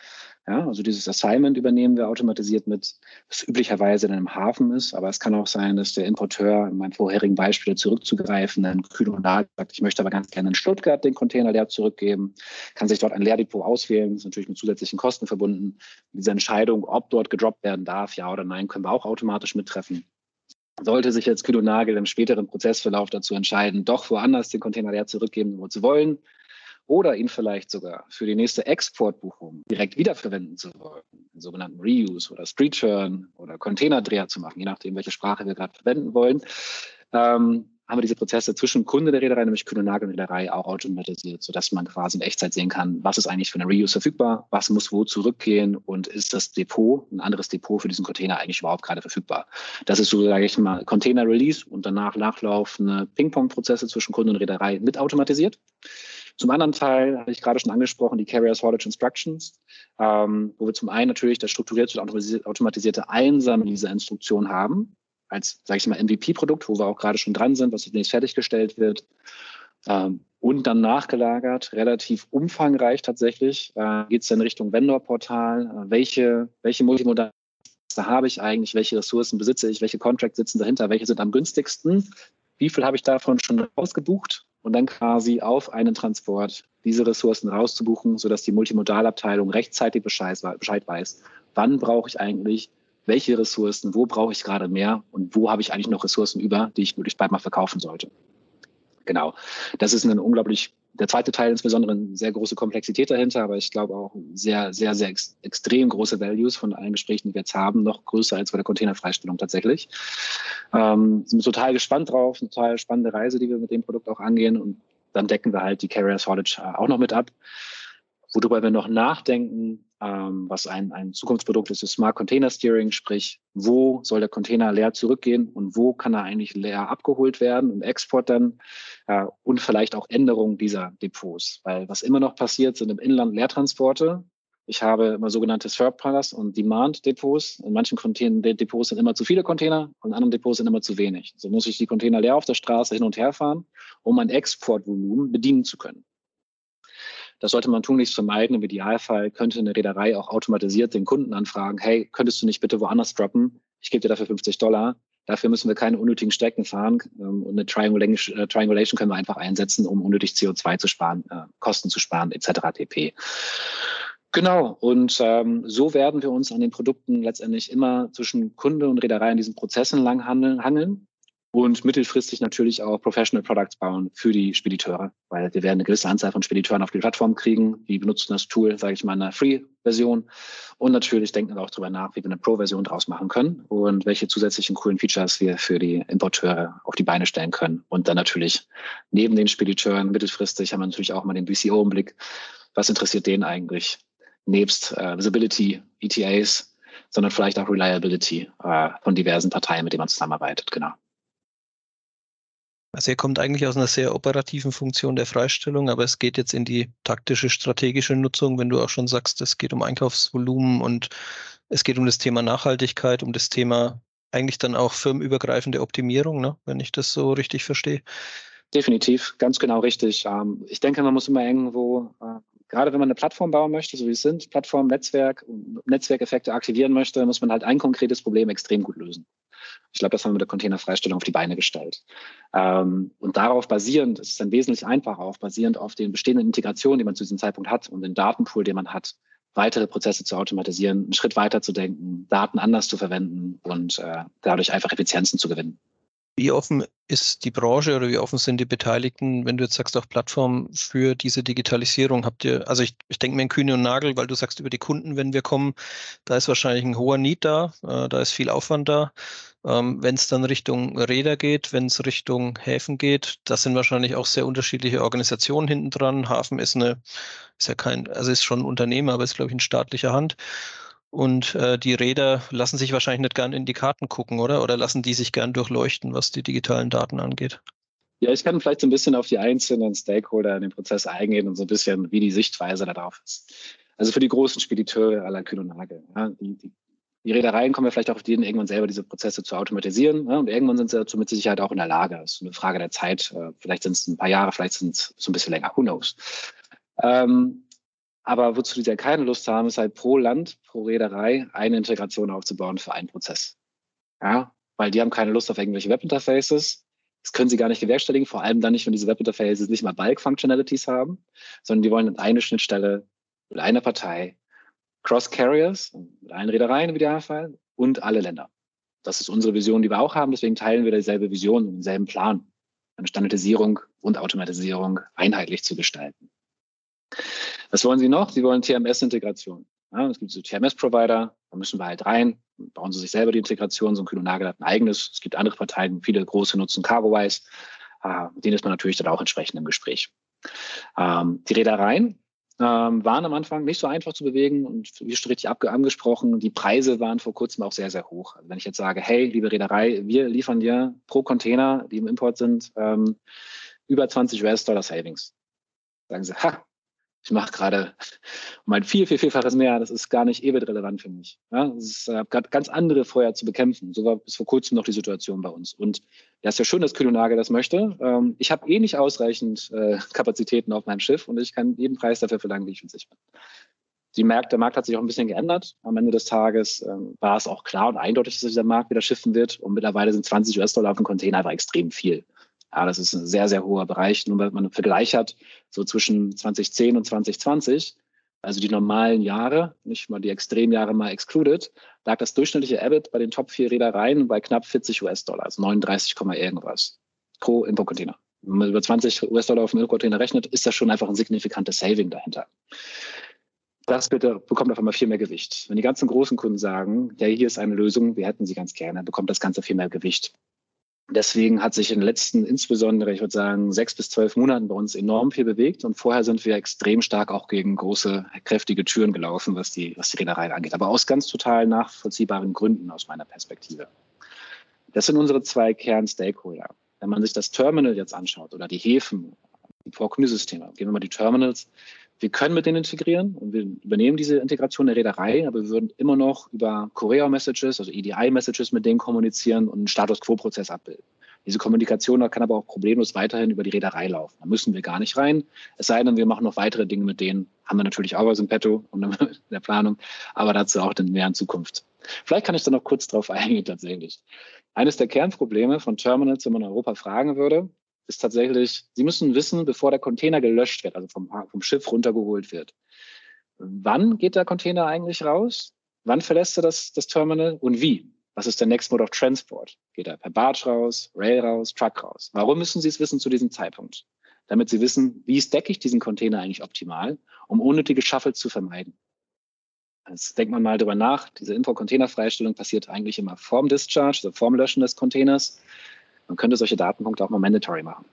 Ja, also dieses Assignment übernehmen wir automatisiert mit, was üblicherweise in einem Hafen ist, aber es kann auch sein, dass der Importeur in meinem vorherigen Beispiel zurückzugreifen, dann kühl und sagt, ich möchte aber ganz gerne in Stuttgart den Container leer zurückgeben, kann sich dort ein Leerdepot auswählen, ist natürlich mit zusätzlichen Kosten verbunden. Diese Entscheidung, ob dort gedroppt werden darf, ja oder nein, können wir auch automatisch mittreffen. Sollte sich jetzt Kühl und Nagel im späteren Prozessverlauf dazu entscheiden, doch woanders den Container leer zurückgeben zu wollen, oder ihn vielleicht sogar für die nächste Exportbuchung direkt wiederverwenden zu wollen, den sogenannten Reuse oder Street Churn oder Containerdreher zu machen, je nachdem, welche Sprache wir gerade verwenden wollen, ähm, haben wir diese Prozesse zwischen Kunde der Reederei, nämlich Kühne Nagel und Reederei, auch automatisiert, sodass man quasi in Echtzeit sehen kann, was ist eigentlich für eine Reuse verfügbar, was muss wo zurückgehen und ist das Depot, ein anderes Depot für diesen Container eigentlich überhaupt gerade verfügbar. Das ist so, sage ich mal, Container Release und danach nachlaufende Ping-Pong-Prozesse zwischen Kunde und Reederei mit automatisiert. Zum anderen Teil hatte ich gerade schon angesprochen, die Carriers Haulage Instructions, ähm, wo wir zum einen natürlich das strukturierte und automatisierte Einsammeln dieser Instruktion haben, als, sage ich mal, MVP-Produkt, wo wir auch gerade schon dran sind, was demnächst fertiggestellt wird. Ähm, und dann nachgelagert, relativ umfangreich tatsächlich, äh, geht es in Richtung Vendor-Portal. Äh, welche, welche Multimodal habe ich eigentlich? Welche Ressourcen besitze ich? Welche Contracts sitzen dahinter? Welche sind am günstigsten? Wie viel habe ich davon schon rausgebucht? Und dann quasi auf einen Transport diese Ressourcen rauszubuchen, sodass die Multimodalabteilung rechtzeitig Bescheid, weiß, wann brauche ich eigentlich welche Ressourcen, wo brauche ich gerade mehr und wo habe ich eigentlich noch Ressourcen über, die ich möglichst bald mal verkaufen sollte. Genau. Das ist ein unglaublich der zweite Teil insbesondere eine sehr große Komplexität dahinter, aber ich glaube auch sehr, sehr, sehr ex extrem große Values von allen Gesprächen, die wir jetzt haben, noch größer als bei der Containerfreistellung tatsächlich. Ähm, sind total gespannt drauf, eine total spannende Reise, die wir mit dem Produkt auch angehen und dann decken wir halt die Carrier Haulage äh, auch noch mit ab. Worüber wir noch nachdenken, ähm, was ein, ein Zukunftsprodukt ist, ist Smart Container Steering, sprich, wo soll der Container leer zurückgehen und wo kann er eigentlich leer abgeholt werden im Export dann äh, und vielleicht auch Änderungen dieser Depots. Weil was immer noch passiert, sind im Inland Leertransporte. Ich habe immer sogenannte Surplus und Demand Depots. In manchen Depots sind immer zu viele Container und in anderen Depots sind immer zu wenig. So muss ich die Container leer auf der Straße hin und her fahren, um mein Exportvolumen bedienen zu können. Das sollte man tunlichst vermeiden. Im Idealfall könnte eine Reederei auch automatisiert den Kunden anfragen, hey, könntest du nicht bitte woanders droppen? Ich gebe dir dafür 50 Dollar. Dafür müssen wir keine unnötigen Strecken fahren ähm, und eine Triangulation, äh, Triangulation können wir einfach einsetzen, um unnötig CO2 zu sparen, äh, Kosten zu sparen, etc. pp. Genau, und ähm, so werden wir uns an den Produkten letztendlich immer zwischen Kunde und Reederei in diesen Prozessen lang handeln, hangeln und mittelfristig natürlich auch Professional Products bauen für die Spediteure, weil wir werden eine gewisse Anzahl von Spediteuren auf die Plattform kriegen. Die benutzen das Tool, sage ich mal, in einer Free-Version. Und natürlich denken wir auch darüber nach, wie wir eine Pro-Version draus machen können und welche zusätzlichen coolen Features wir für die Importeure auf die Beine stellen können. Und dann natürlich neben den Spediteuren mittelfristig haben wir natürlich auch mal den BCO im Blick. Was interessiert den eigentlich? Nebst äh, Visibility, ETAs, sondern vielleicht auch Reliability äh, von diversen Parteien, mit denen man zusammenarbeitet. Genau. Also ihr kommt eigentlich aus einer sehr operativen Funktion der Freistellung, aber es geht jetzt in die taktische, strategische Nutzung, wenn du auch schon sagst, es geht um Einkaufsvolumen und es geht um das Thema Nachhaltigkeit, um das Thema eigentlich dann auch firmenübergreifende Optimierung, ne? wenn ich das so richtig verstehe. Definitiv, ganz genau richtig. Ähm, ich denke, man muss immer irgendwo, äh, gerade wenn man eine Plattform bauen möchte, so wie es sind, Plattform, Netzwerk, Netzwerkeffekte aktivieren möchte, muss man halt ein konkretes Problem extrem gut lösen. Ich glaube, das haben wir mit der Containerfreistellung auf die Beine gestellt. Ähm, und darauf basierend, es ist dann wesentlich einfacher, auf basierend auf den bestehenden Integrationen, die man zu diesem Zeitpunkt hat und den Datenpool, den man hat, weitere Prozesse zu automatisieren, einen Schritt weiter zu denken, Daten anders zu verwenden und äh, dadurch einfach Effizienzen zu gewinnen. Wie offen ist die Branche oder wie offen sind die Beteiligten, wenn du jetzt sagst, auch Plattformen für diese Digitalisierung? Habt ihr, also ich, ich denke mir in Kühne und Nagel, weil du sagst über die Kunden, wenn wir kommen, da ist wahrscheinlich ein hoher Need da, äh, da ist viel Aufwand da. Ähm, wenn es dann Richtung Räder geht, wenn es Richtung Häfen geht, das sind wahrscheinlich auch sehr unterschiedliche Organisationen hinten dran. Hafen ist eine, ist ja kein, also ist schon ein Unternehmen, aber ist, glaube ich, in staatlicher Hand. Und äh, die Räder lassen sich wahrscheinlich nicht gern in die Karten gucken, oder? Oder lassen die sich gern durchleuchten, was die digitalen Daten angeht? Ja, ich kann vielleicht so ein bisschen auf die einzelnen Stakeholder in den Prozess eingehen und so ein bisschen, wie die Sichtweise darauf ist. Also für die großen Spediteure aller Kühn und Nagel. Ja, die, die, die Reedereien kommen ja vielleicht auch auf denen irgendwann selber diese Prozesse zu automatisieren. Ja, und irgendwann sind sie dazu mit Sicherheit auch in der Lage. Das ist eine Frage der Zeit. Äh, vielleicht sind es ein paar Jahre, vielleicht sind es so ein bisschen länger. Who knows? Ähm, aber wozu die ja keine Lust haben, ist halt pro Land, pro Reederei eine Integration aufzubauen für einen Prozess. Ja, weil die haben keine Lust auf irgendwelche Webinterfaces. Das können sie gar nicht gewerkstelligen, vor allem dann nicht, wenn diese Webinterfaces nicht mal Bulk-Functionalities haben, sondern die wollen eine Schnittstelle mit einer Partei, Cross-Carriers, mit allen Reedereien im Idealfall und alle Länder. Das ist unsere Vision, die wir auch haben. Deswegen teilen wir dieselbe Vision und denselben Plan, eine Standardisierung und Automatisierung einheitlich zu gestalten. Was wollen Sie noch? Sie wollen TMS-Integration. Ja, es gibt so TMS-Provider, da müssen wir halt rein, bauen Sie sich selber die Integration, so ein Kühn und Nagel hat ein eigenes. Es gibt andere Parteien, viele große nutzen CargoWise. Äh, mit denen ist man natürlich dann auch entsprechend im Gespräch. Ähm, die Reedereien ähm, waren am Anfang nicht so einfach zu bewegen und wie schon richtig angesprochen, die Preise waren vor kurzem auch sehr, sehr hoch. Also wenn ich jetzt sage, hey, liebe Reederei, wir liefern dir pro Container, die im Import sind, ähm, über 20 US-Dollar Savings. Sagen sie, ha, ich mache gerade um ein viel, viel, vielfaches mehr. Das ist gar nicht ewig relevant für mich. Ja, das ist äh, ganz andere Feuer zu bekämpfen. So war bis vor kurzem noch die Situation bei uns. Und ja, ist ja schön, dass Kühlonage das möchte. Ähm, ich habe eh nicht ausreichend äh, Kapazitäten auf meinem Schiff und ich kann jeden Preis dafür verlangen, wie ich sich bin. Die Markt, der Markt hat sich auch ein bisschen geändert. Am Ende des Tages ähm, war es auch klar und eindeutig, dass dieser Markt wieder schiffen wird. Und mittlerweile sind 20 US-Dollar auf dem Container einfach extrem viel. Ja, das ist ein sehr, sehr hoher Bereich. Nur wenn man einen Vergleich hat, so zwischen 2010 und 2020, also die normalen Jahre, nicht mal die Extremjahre mal excluded, lag das durchschnittliche EBIT bei den Top 4 Reedereien bei knapp 40 US-Dollar, also 39, irgendwas pro Importcontainer. Wenn man über 20 US-Dollar auf dem Importcontainer rechnet, ist das schon einfach ein signifikantes Saving dahinter. Das bitte bekommt auf einmal viel mehr Gewicht. Wenn die ganzen großen Kunden sagen, ja, hier ist eine Lösung, wir hätten sie ganz gerne, bekommt das Ganze viel mehr Gewicht. Deswegen hat sich in den letzten, insbesondere, ich würde sagen, sechs bis zwölf Monaten bei uns enorm viel bewegt. Und vorher sind wir extrem stark auch gegen große, kräftige Türen gelaufen, was die, was die Reedereien angeht. Aber aus ganz total nachvollziehbaren Gründen aus meiner Perspektive. Das sind unsere zwei Kern-Stakeholder. Wenn man sich das Terminal jetzt anschaut oder die Häfen, die Vorkundesysteme, gehen wir mal die Terminals, wir können mit denen integrieren und wir übernehmen diese Integration der Reederei, aber wir würden immer noch über Courier-Messages, also EDI-Messages mit denen kommunizieren und einen Status-Quo-Prozess abbilden. Diese Kommunikation kann aber auch problemlos weiterhin über die Reederei laufen. Da müssen wir gar nicht rein. Es sei denn, wir machen noch weitere Dinge mit denen. Haben wir natürlich auch was im Petto und in der Planung, aber dazu auch in näheren Zukunft. Vielleicht kann ich da noch kurz drauf eingehen tatsächlich. Eines der Kernprobleme von Terminals, wenn man Europa fragen würde, ist tatsächlich, Sie müssen wissen, bevor der Container gelöscht wird, also vom, vom Schiff runtergeholt wird. Wann geht der Container eigentlich raus? Wann verlässt er das, das Terminal und wie? Was ist der Next Mode of Transport? Geht er per Barge raus, Rail raus, Truck raus? Warum müssen Sie es wissen zu diesem Zeitpunkt? Damit Sie wissen, wie stecke ich diesen Container eigentlich optimal, um unnötige Shuffles zu vermeiden. Jetzt denkt man mal darüber nach. Diese Info-Container-Freistellung passiert eigentlich immer vorm Discharge, also vorm Löschen des Containers. Man könnte solche Datenpunkte auch mal mandatory machen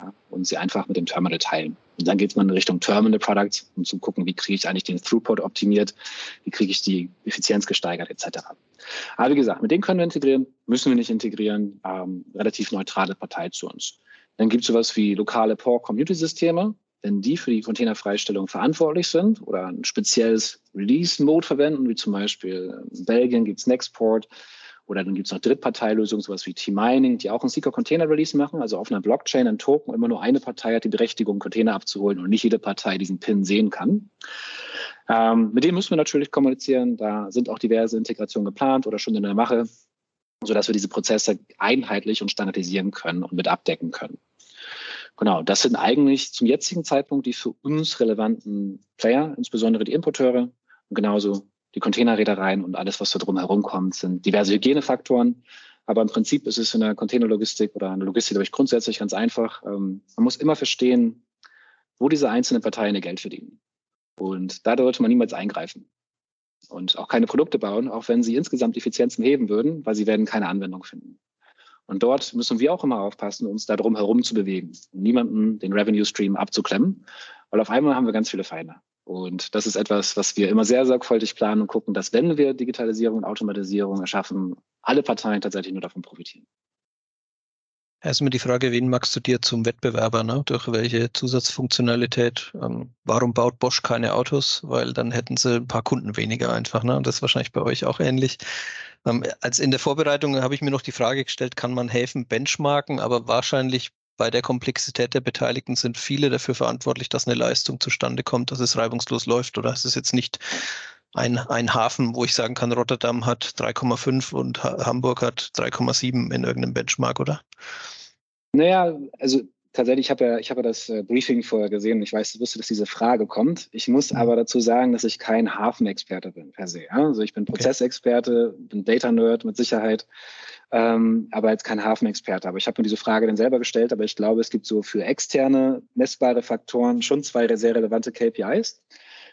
ja, und sie einfach mit dem Terminal teilen. Und dann geht man in Richtung Terminal Products, um zu gucken, wie kriege ich eigentlich den Throughput optimiert, wie kriege ich die Effizienz gesteigert etc. Aber wie gesagt, mit denen können wir integrieren, müssen wir nicht integrieren, ähm, relativ neutrale Partei zu uns. Dann gibt es sowas wie lokale Power-Community-Systeme, wenn die für die Containerfreistellung verantwortlich sind oder ein spezielles Release-Mode verwenden, wie zum Beispiel in Belgien gibt es Nextport oder dann gibt es noch Drittparteilösungen, sowas wie T-Mining, die auch einen Secret-Container-Release machen, also auf einer Blockchain ein Token immer nur eine Partei hat die Berechtigung, Container abzuholen und nicht jede Partei diesen PIN sehen kann. Ähm, mit dem müssen wir natürlich kommunizieren. Da sind auch diverse Integrationen geplant oder schon in der Mache, sodass wir diese Prozesse einheitlich und standardisieren können und mit abdecken können. Genau, das sind eigentlich zum jetzigen Zeitpunkt die für uns relevanten Player, insbesondere die Importeure und genauso die Containerreedereien und alles, was da drumherum kommt, sind diverse Hygienefaktoren. Aber im Prinzip ist es in der Containerlogistik oder in der Logistik, glaube ich, grundsätzlich ganz einfach. Ähm, man muss immer verstehen, wo diese einzelnen Parteien ihr Geld verdienen. Und da sollte man niemals eingreifen. Und auch keine Produkte bauen, auch wenn sie insgesamt Effizienzen heben würden, weil sie werden keine Anwendung finden. Und dort müssen wir auch immer aufpassen, uns da drum herum zu bewegen, niemanden den Revenue Stream abzuklemmen, weil auf einmal haben wir ganz viele Feinde. Und das ist etwas, was wir immer sehr sorgfältig planen und gucken, dass wenn wir Digitalisierung und Automatisierung erschaffen, alle Parteien tatsächlich nur davon profitieren. Erstmal die Frage, wen magst du dir zum Wettbewerber? Ne? Durch welche Zusatzfunktionalität? Ähm, warum baut Bosch keine Autos? Weil dann hätten sie ein paar Kunden weniger einfach. Ne? Und das ist wahrscheinlich bei euch auch ähnlich. Ähm, als in der Vorbereitung habe ich mir noch die Frage gestellt, kann man Häfen benchmarken? Aber wahrscheinlich bei der Komplexität der Beteiligten sind viele dafür verantwortlich, dass eine Leistung zustande kommt, dass es reibungslos läuft. Oder ist es jetzt nicht ein, ein Hafen, wo ich sagen kann, Rotterdam hat 3,5 und ha Hamburg hat 3,7 in irgendeinem Benchmark, oder? Naja, also tatsächlich, ich habe ja, ich habe das äh, Briefing vorher gesehen. Ich weiß, wusste, dass diese Frage kommt. Ich muss mhm. aber dazu sagen, dass ich kein Hafenexperte bin per se. Also ich bin Prozessexperte, bin Data-Nerd mit Sicherheit, ähm, aber jetzt kein Hafenexperte. Aber ich habe mir diese Frage dann selber gestellt. Aber ich glaube, es gibt so für externe messbare Faktoren schon zwei sehr relevante KPIs.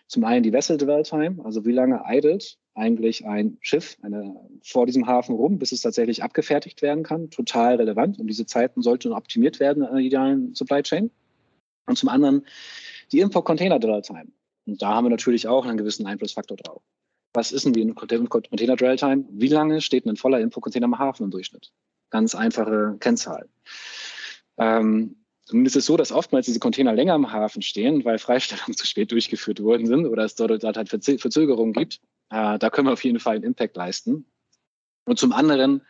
Zum einen die Vessel Dwell Time, also wie lange idelt eigentlich ein Schiff eine, vor diesem Hafen rum, bis es tatsächlich abgefertigt werden kann. Total relevant. Und diese Zeiten sollten optimiert werden in einer idealen Supply Chain. Und zum anderen die Import-Container Dwell Time. Und da haben wir natürlich auch einen gewissen Einflussfaktor drauf. Was ist denn die Container Dwell Time? Wie lange steht ein voller Import-Container im Hafen im Durchschnitt? Ganz einfache Kennzahl. Ähm, Zumindest ist es so, dass oftmals diese Container länger im Hafen stehen, weil Freistellungen zu spät durchgeführt worden sind oder es dort halt Verzögerungen gibt. Äh, da können wir auf jeden Fall einen Impact leisten. Und zum anderen,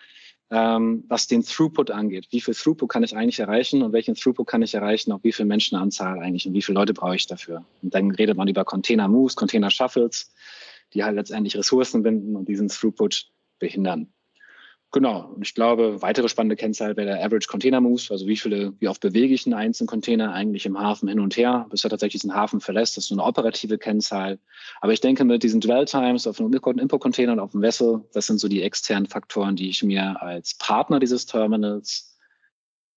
ähm, was den Throughput angeht. Wie viel Throughput kann ich eigentlich erreichen und welchen Throughput kann ich erreichen, auch wie viel Menschenanzahl eigentlich und wie viele Leute brauche ich dafür? Und dann redet man über Container Moves, Container Shuffles, die halt letztendlich Ressourcen binden und diesen Throughput behindern. Genau. Und ich glaube, weitere spannende Kennzahl wäre der Average Container Moves, also wie viele, wie oft bewege ich einen einzelnen Container eigentlich im Hafen hin und her, bis er tatsächlich diesen Hafen verlässt. Das ist so eine operative Kennzahl. Aber ich denke, mit diesen Dwell Times auf einem Import-Container und auf dem Vessel, das sind so die externen Faktoren, die ich mir als Partner dieses Terminals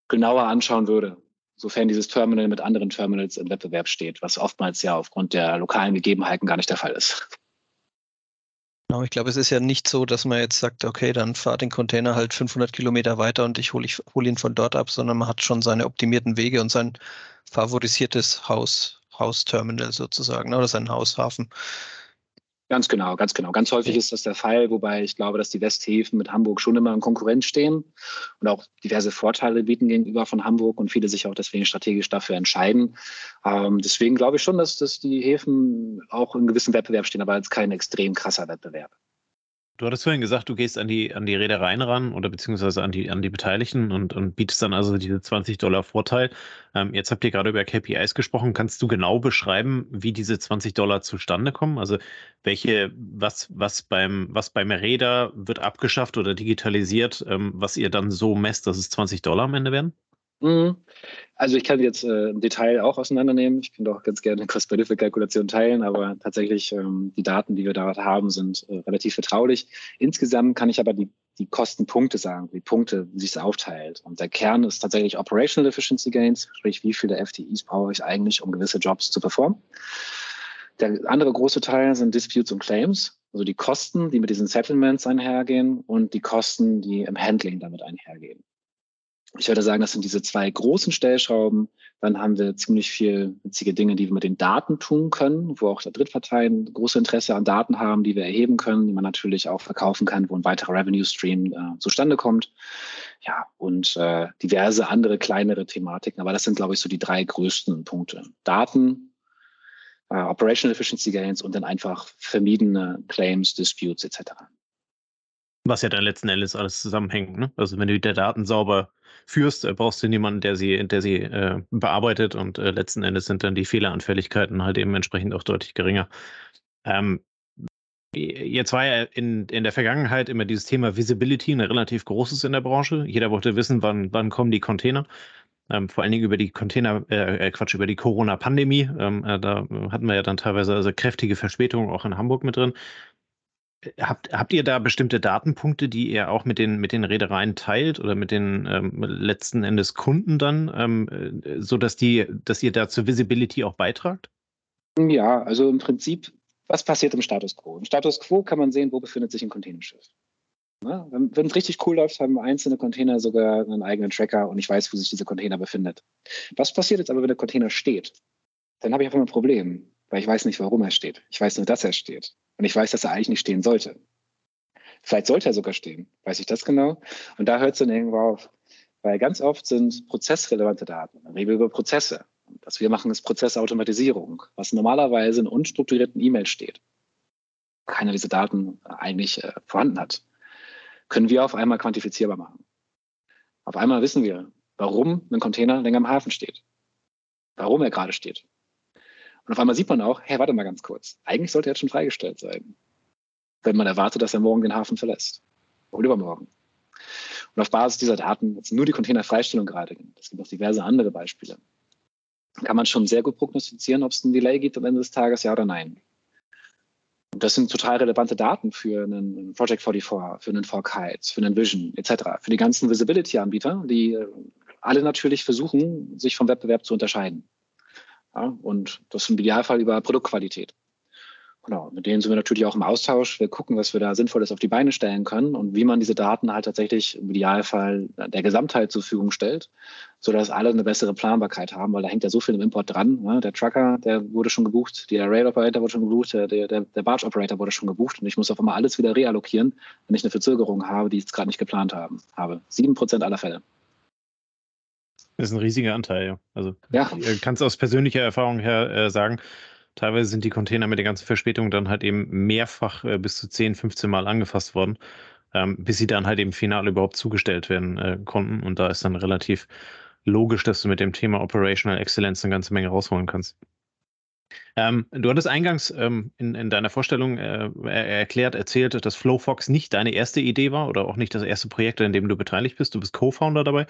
genauer anschauen würde, sofern dieses Terminal mit anderen Terminals im Wettbewerb steht, was oftmals ja aufgrund der lokalen Gegebenheiten gar nicht der Fall ist. Genau, ich glaube, es ist ja nicht so, dass man jetzt sagt, okay, dann fahrt den Container halt 500 Kilometer weiter und ich hole hol ihn von dort ab, sondern man hat schon seine optimierten Wege und sein favorisiertes Haus, Hausterminal sozusagen ne, oder sein Haushafen. Ganz genau, ganz genau. Ganz häufig ist das der Fall, wobei ich glaube, dass die Westhäfen mit Hamburg schon immer in Konkurrenz stehen und auch diverse Vorteile bieten gegenüber von Hamburg und viele sich auch deswegen strategisch dafür entscheiden. Ähm, deswegen glaube ich schon, dass, dass die Häfen auch in gewissem Wettbewerb stehen, aber als kein extrem krasser Wettbewerb. Du hattest vorhin gesagt, du gehst an die, an die Reedereien ran oder beziehungsweise an die, an die Beteiligten und, und bietest dann also diese 20 Dollar Vorteil. Ähm, jetzt habt ihr gerade über KPIs gesprochen. Kannst du genau beschreiben, wie diese 20 Dollar zustande kommen? Also welche, was, was beim, was beim Räder wird abgeschafft oder digitalisiert, ähm, was ihr dann so messt, dass es 20 Dollar am Ende werden? Mhm. Also ich kann jetzt äh, im Detail auch auseinandernehmen. Ich kann doch ganz gerne Cost-Benefit-Kalkulation teilen, aber tatsächlich ähm, die Daten, die wir da haben, sind äh, relativ vertraulich. Insgesamt kann ich aber die die Kostenpunkte sagen, die Punkte, wie sich es aufteilt. Und der Kern ist tatsächlich Operational Efficiency Gains, sprich, wie viele FTEs brauche ich eigentlich, um gewisse Jobs zu performen. Der andere große Teil sind Disputes und Claims, also die Kosten, die mit diesen Settlements einhergehen und die Kosten, die im Handling damit einhergehen. Ich würde sagen, das sind diese zwei großen Stellschrauben. Dann haben wir ziemlich viel witzige Dinge, die wir mit den Daten tun können, wo auch der Drittparteien große Interesse an Daten haben, die wir erheben können, die man natürlich auch verkaufen kann, wo ein weiterer Revenue Stream äh, zustande kommt. Ja, und äh, diverse andere kleinere Thematiken. Aber das sind, glaube ich, so die drei größten Punkte. Daten, äh, Operational Efficiency Gains und dann einfach vermiedene Claims, Disputes etc. Was ja dann letzten Endes alles zusammenhängt. Ne? Also wenn du die Daten sauber führst, äh, brauchst du niemanden, der sie, der sie äh, bearbeitet und äh, letzten Endes sind dann die Fehleranfälligkeiten halt eben entsprechend auch deutlich geringer. Ähm, Jetzt war ja in, in der Vergangenheit immer dieses Thema Visibility ein relativ großes in der Branche. Jeder wollte wissen, wann, wann kommen die Container. Ähm, vor allen Dingen über die Container, äh, äh Quatsch, über die Corona-Pandemie. Ähm, äh, da hatten wir ja dann teilweise also kräftige Verspätungen auch in Hamburg mit drin. Habt, habt ihr da bestimmte Datenpunkte, die ihr auch mit den, mit den Reedereien teilt oder mit den ähm, letzten Endes Kunden dann, ähm, äh, so dass die, dass ihr da zur Visibility auch beitragt? Ja, also im Prinzip, was passiert im Status quo? Im Status quo kann man sehen, wo befindet sich ein Containerschiff. Ja, wenn es richtig cool läuft, haben einzelne Container sogar einen eigenen Tracker und ich weiß, wo sich dieser Container befindet. Was passiert jetzt aber, wenn der Container steht? Dann habe ich einfach ein Problem, weil ich weiß nicht, warum er steht. Ich weiß nur, dass er steht. Und ich weiß, dass er eigentlich nicht stehen sollte. Vielleicht sollte er sogar stehen. Weiß ich das genau? Und da hört es dann irgendwo auf. Weil ganz oft sind prozessrelevante Daten. Wir reden über Prozesse. Was wir machen, ist Prozessautomatisierung, was normalerweise in unstrukturierten E-Mails steht. Keiner dieser Daten eigentlich äh, vorhanden hat. Können wir auf einmal quantifizierbar machen. Auf einmal wissen wir, warum ein Container länger im Hafen steht. Warum er gerade steht. Und auf einmal sieht man auch, hey, warte mal ganz kurz. Eigentlich sollte er jetzt schon freigestellt sein. Wenn man erwartet, dass er morgen den Hafen verlässt. Oder übermorgen. Und auf Basis dieser Daten, jetzt nur die Containerfreistellung gerade, es gibt auch diverse andere Beispiele, kann man schon sehr gut prognostizieren, ob es einen Delay gibt am Ende des Tages, ja oder nein. Und das sind total relevante Daten für einen Project 44, für einen Forecast, für einen Vision etc., für die ganzen Visibility-Anbieter, die alle natürlich versuchen, sich vom Wettbewerb zu unterscheiden. Ja, und das im Idealfall über Produktqualität. Genau, mit denen sind wir natürlich auch im Austausch. Wir gucken, was wir da Sinnvolles auf die Beine stellen können und wie man diese Daten halt tatsächlich im Idealfall der Gesamtheit zur Verfügung stellt, sodass alle eine bessere Planbarkeit haben, weil da hängt ja so viel im Import dran. Ne? Der Trucker, der wurde schon gebucht, der Rail Operator wurde schon gebucht, der, der, der Barge Operator wurde schon gebucht und ich muss auf einmal alles wieder reallokieren, wenn ich eine Verzögerung habe, die ich jetzt gerade nicht geplant haben, habe. Sieben Prozent aller Fälle. Das ist ein riesiger Anteil, ja. Also ja. kannst aus persönlicher Erfahrung her äh, sagen, teilweise sind die Container mit der ganzen Verspätung dann halt eben mehrfach äh, bis zu 10, 15 Mal angefasst worden, ähm, bis sie dann halt eben final überhaupt zugestellt werden äh, konnten. Und da ist dann relativ logisch, dass du mit dem Thema Operational Excellence eine ganze Menge rausholen kannst. Ähm, du hattest eingangs ähm, in, in, deiner Vorstellung äh, erklärt, erzählt, dass FlowFox nicht deine erste Idee war oder auch nicht das erste Projekt, in dem du beteiligt bist. Du bist Co-Founder dabei.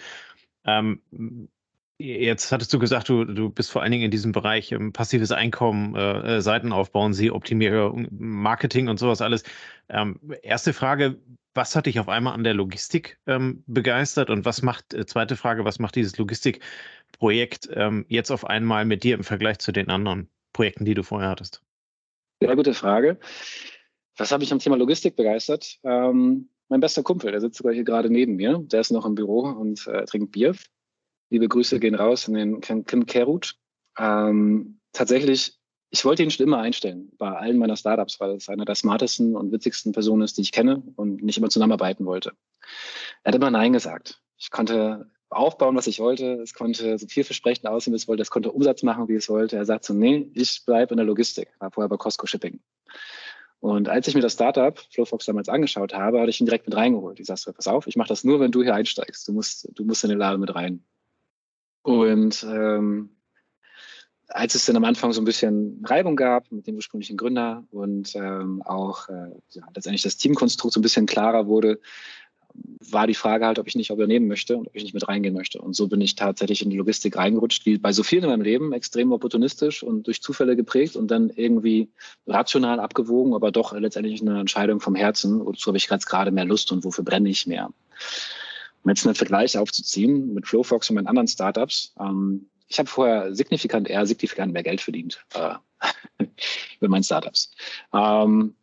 Ähm, jetzt hattest du gesagt, du, du bist vor allen Dingen in diesem Bereich ähm, passives Einkommen, äh, äh Seiten aufbauen, SEO-Optimierung, Marketing und sowas alles. Ähm, erste Frage, was hat dich auf einmal an der Logistik ähm, begeistert und was macht, äh, zweite Frage, was macht dieses Logistikprojekt ähm, jetzt auf einmal mit dir im Vergleich zu den anderen Projekten, die du vorher hattest? Sehr gute Frage. Was habe ich am Thema Logistik begeistert? Ähm, mein bester Kumpel, der sitzt sogar hier gerade neben mir, der ist noch im Büro und äh, trinkt Bier. Liebe Grüße gehen raus an den Kim Kerut. Ähm, tatsächlich, ich wollte ihn schon immer einstellen bei allen meiner Startups, weil es einer der smartesten und witzigsten Personen ist, die ich kenne und nicht immer zusammenarbeiten wollte. Er hat immer Nein gesagt. Ich konnte aufbauen, was ich wollte. Es konnte so vielversprechend aussehen, wie es wollte. Es konnte Umsatz machen, wie es wollte. Er sagt so, nee, ich bleibe in der Logistik. War vorher bei Costco Shipping. Und als ich mir das Startup Flowfox damals angeschaut habe, hatte ich ihn direkt mit reingeholt. Ich sagte, pass auf, ich mache das nur, wenn du hier einsteigst. Du musst, du musst in den Laden mit rein. Und ähm, als es dann am Anfang so ein bisschen Reibung gab mit dem ursprünglichen Gründer und ähm, auch äh, ja, letztendlich das Teamkonstrukt so ein bisschen klarer wurde, war die Frage halt, ob ich nicht übernehmen möchte und ob ich nicht mit reingehen möchte. Und so bin ich tatsächlich in die Logistik reingerutscht, wie bei so vielen in meinem Leben, extrem opportunistisch und durch Zufälle geprägt und dann irgendwie rational abgewogen, aber doch letztendlich eine Entscheidung vom Herzen, wozu habe ich ganz gerade mehr Lust und wofür brenne ich mehr. Um jetzt einen Vergleich aufzuziehen mit Flowfox und meinen anderen Startups, ähm, ich habe vorher signifikant eher signifikant mehr Geld verdient äh, mit meinen Startups. Ähm,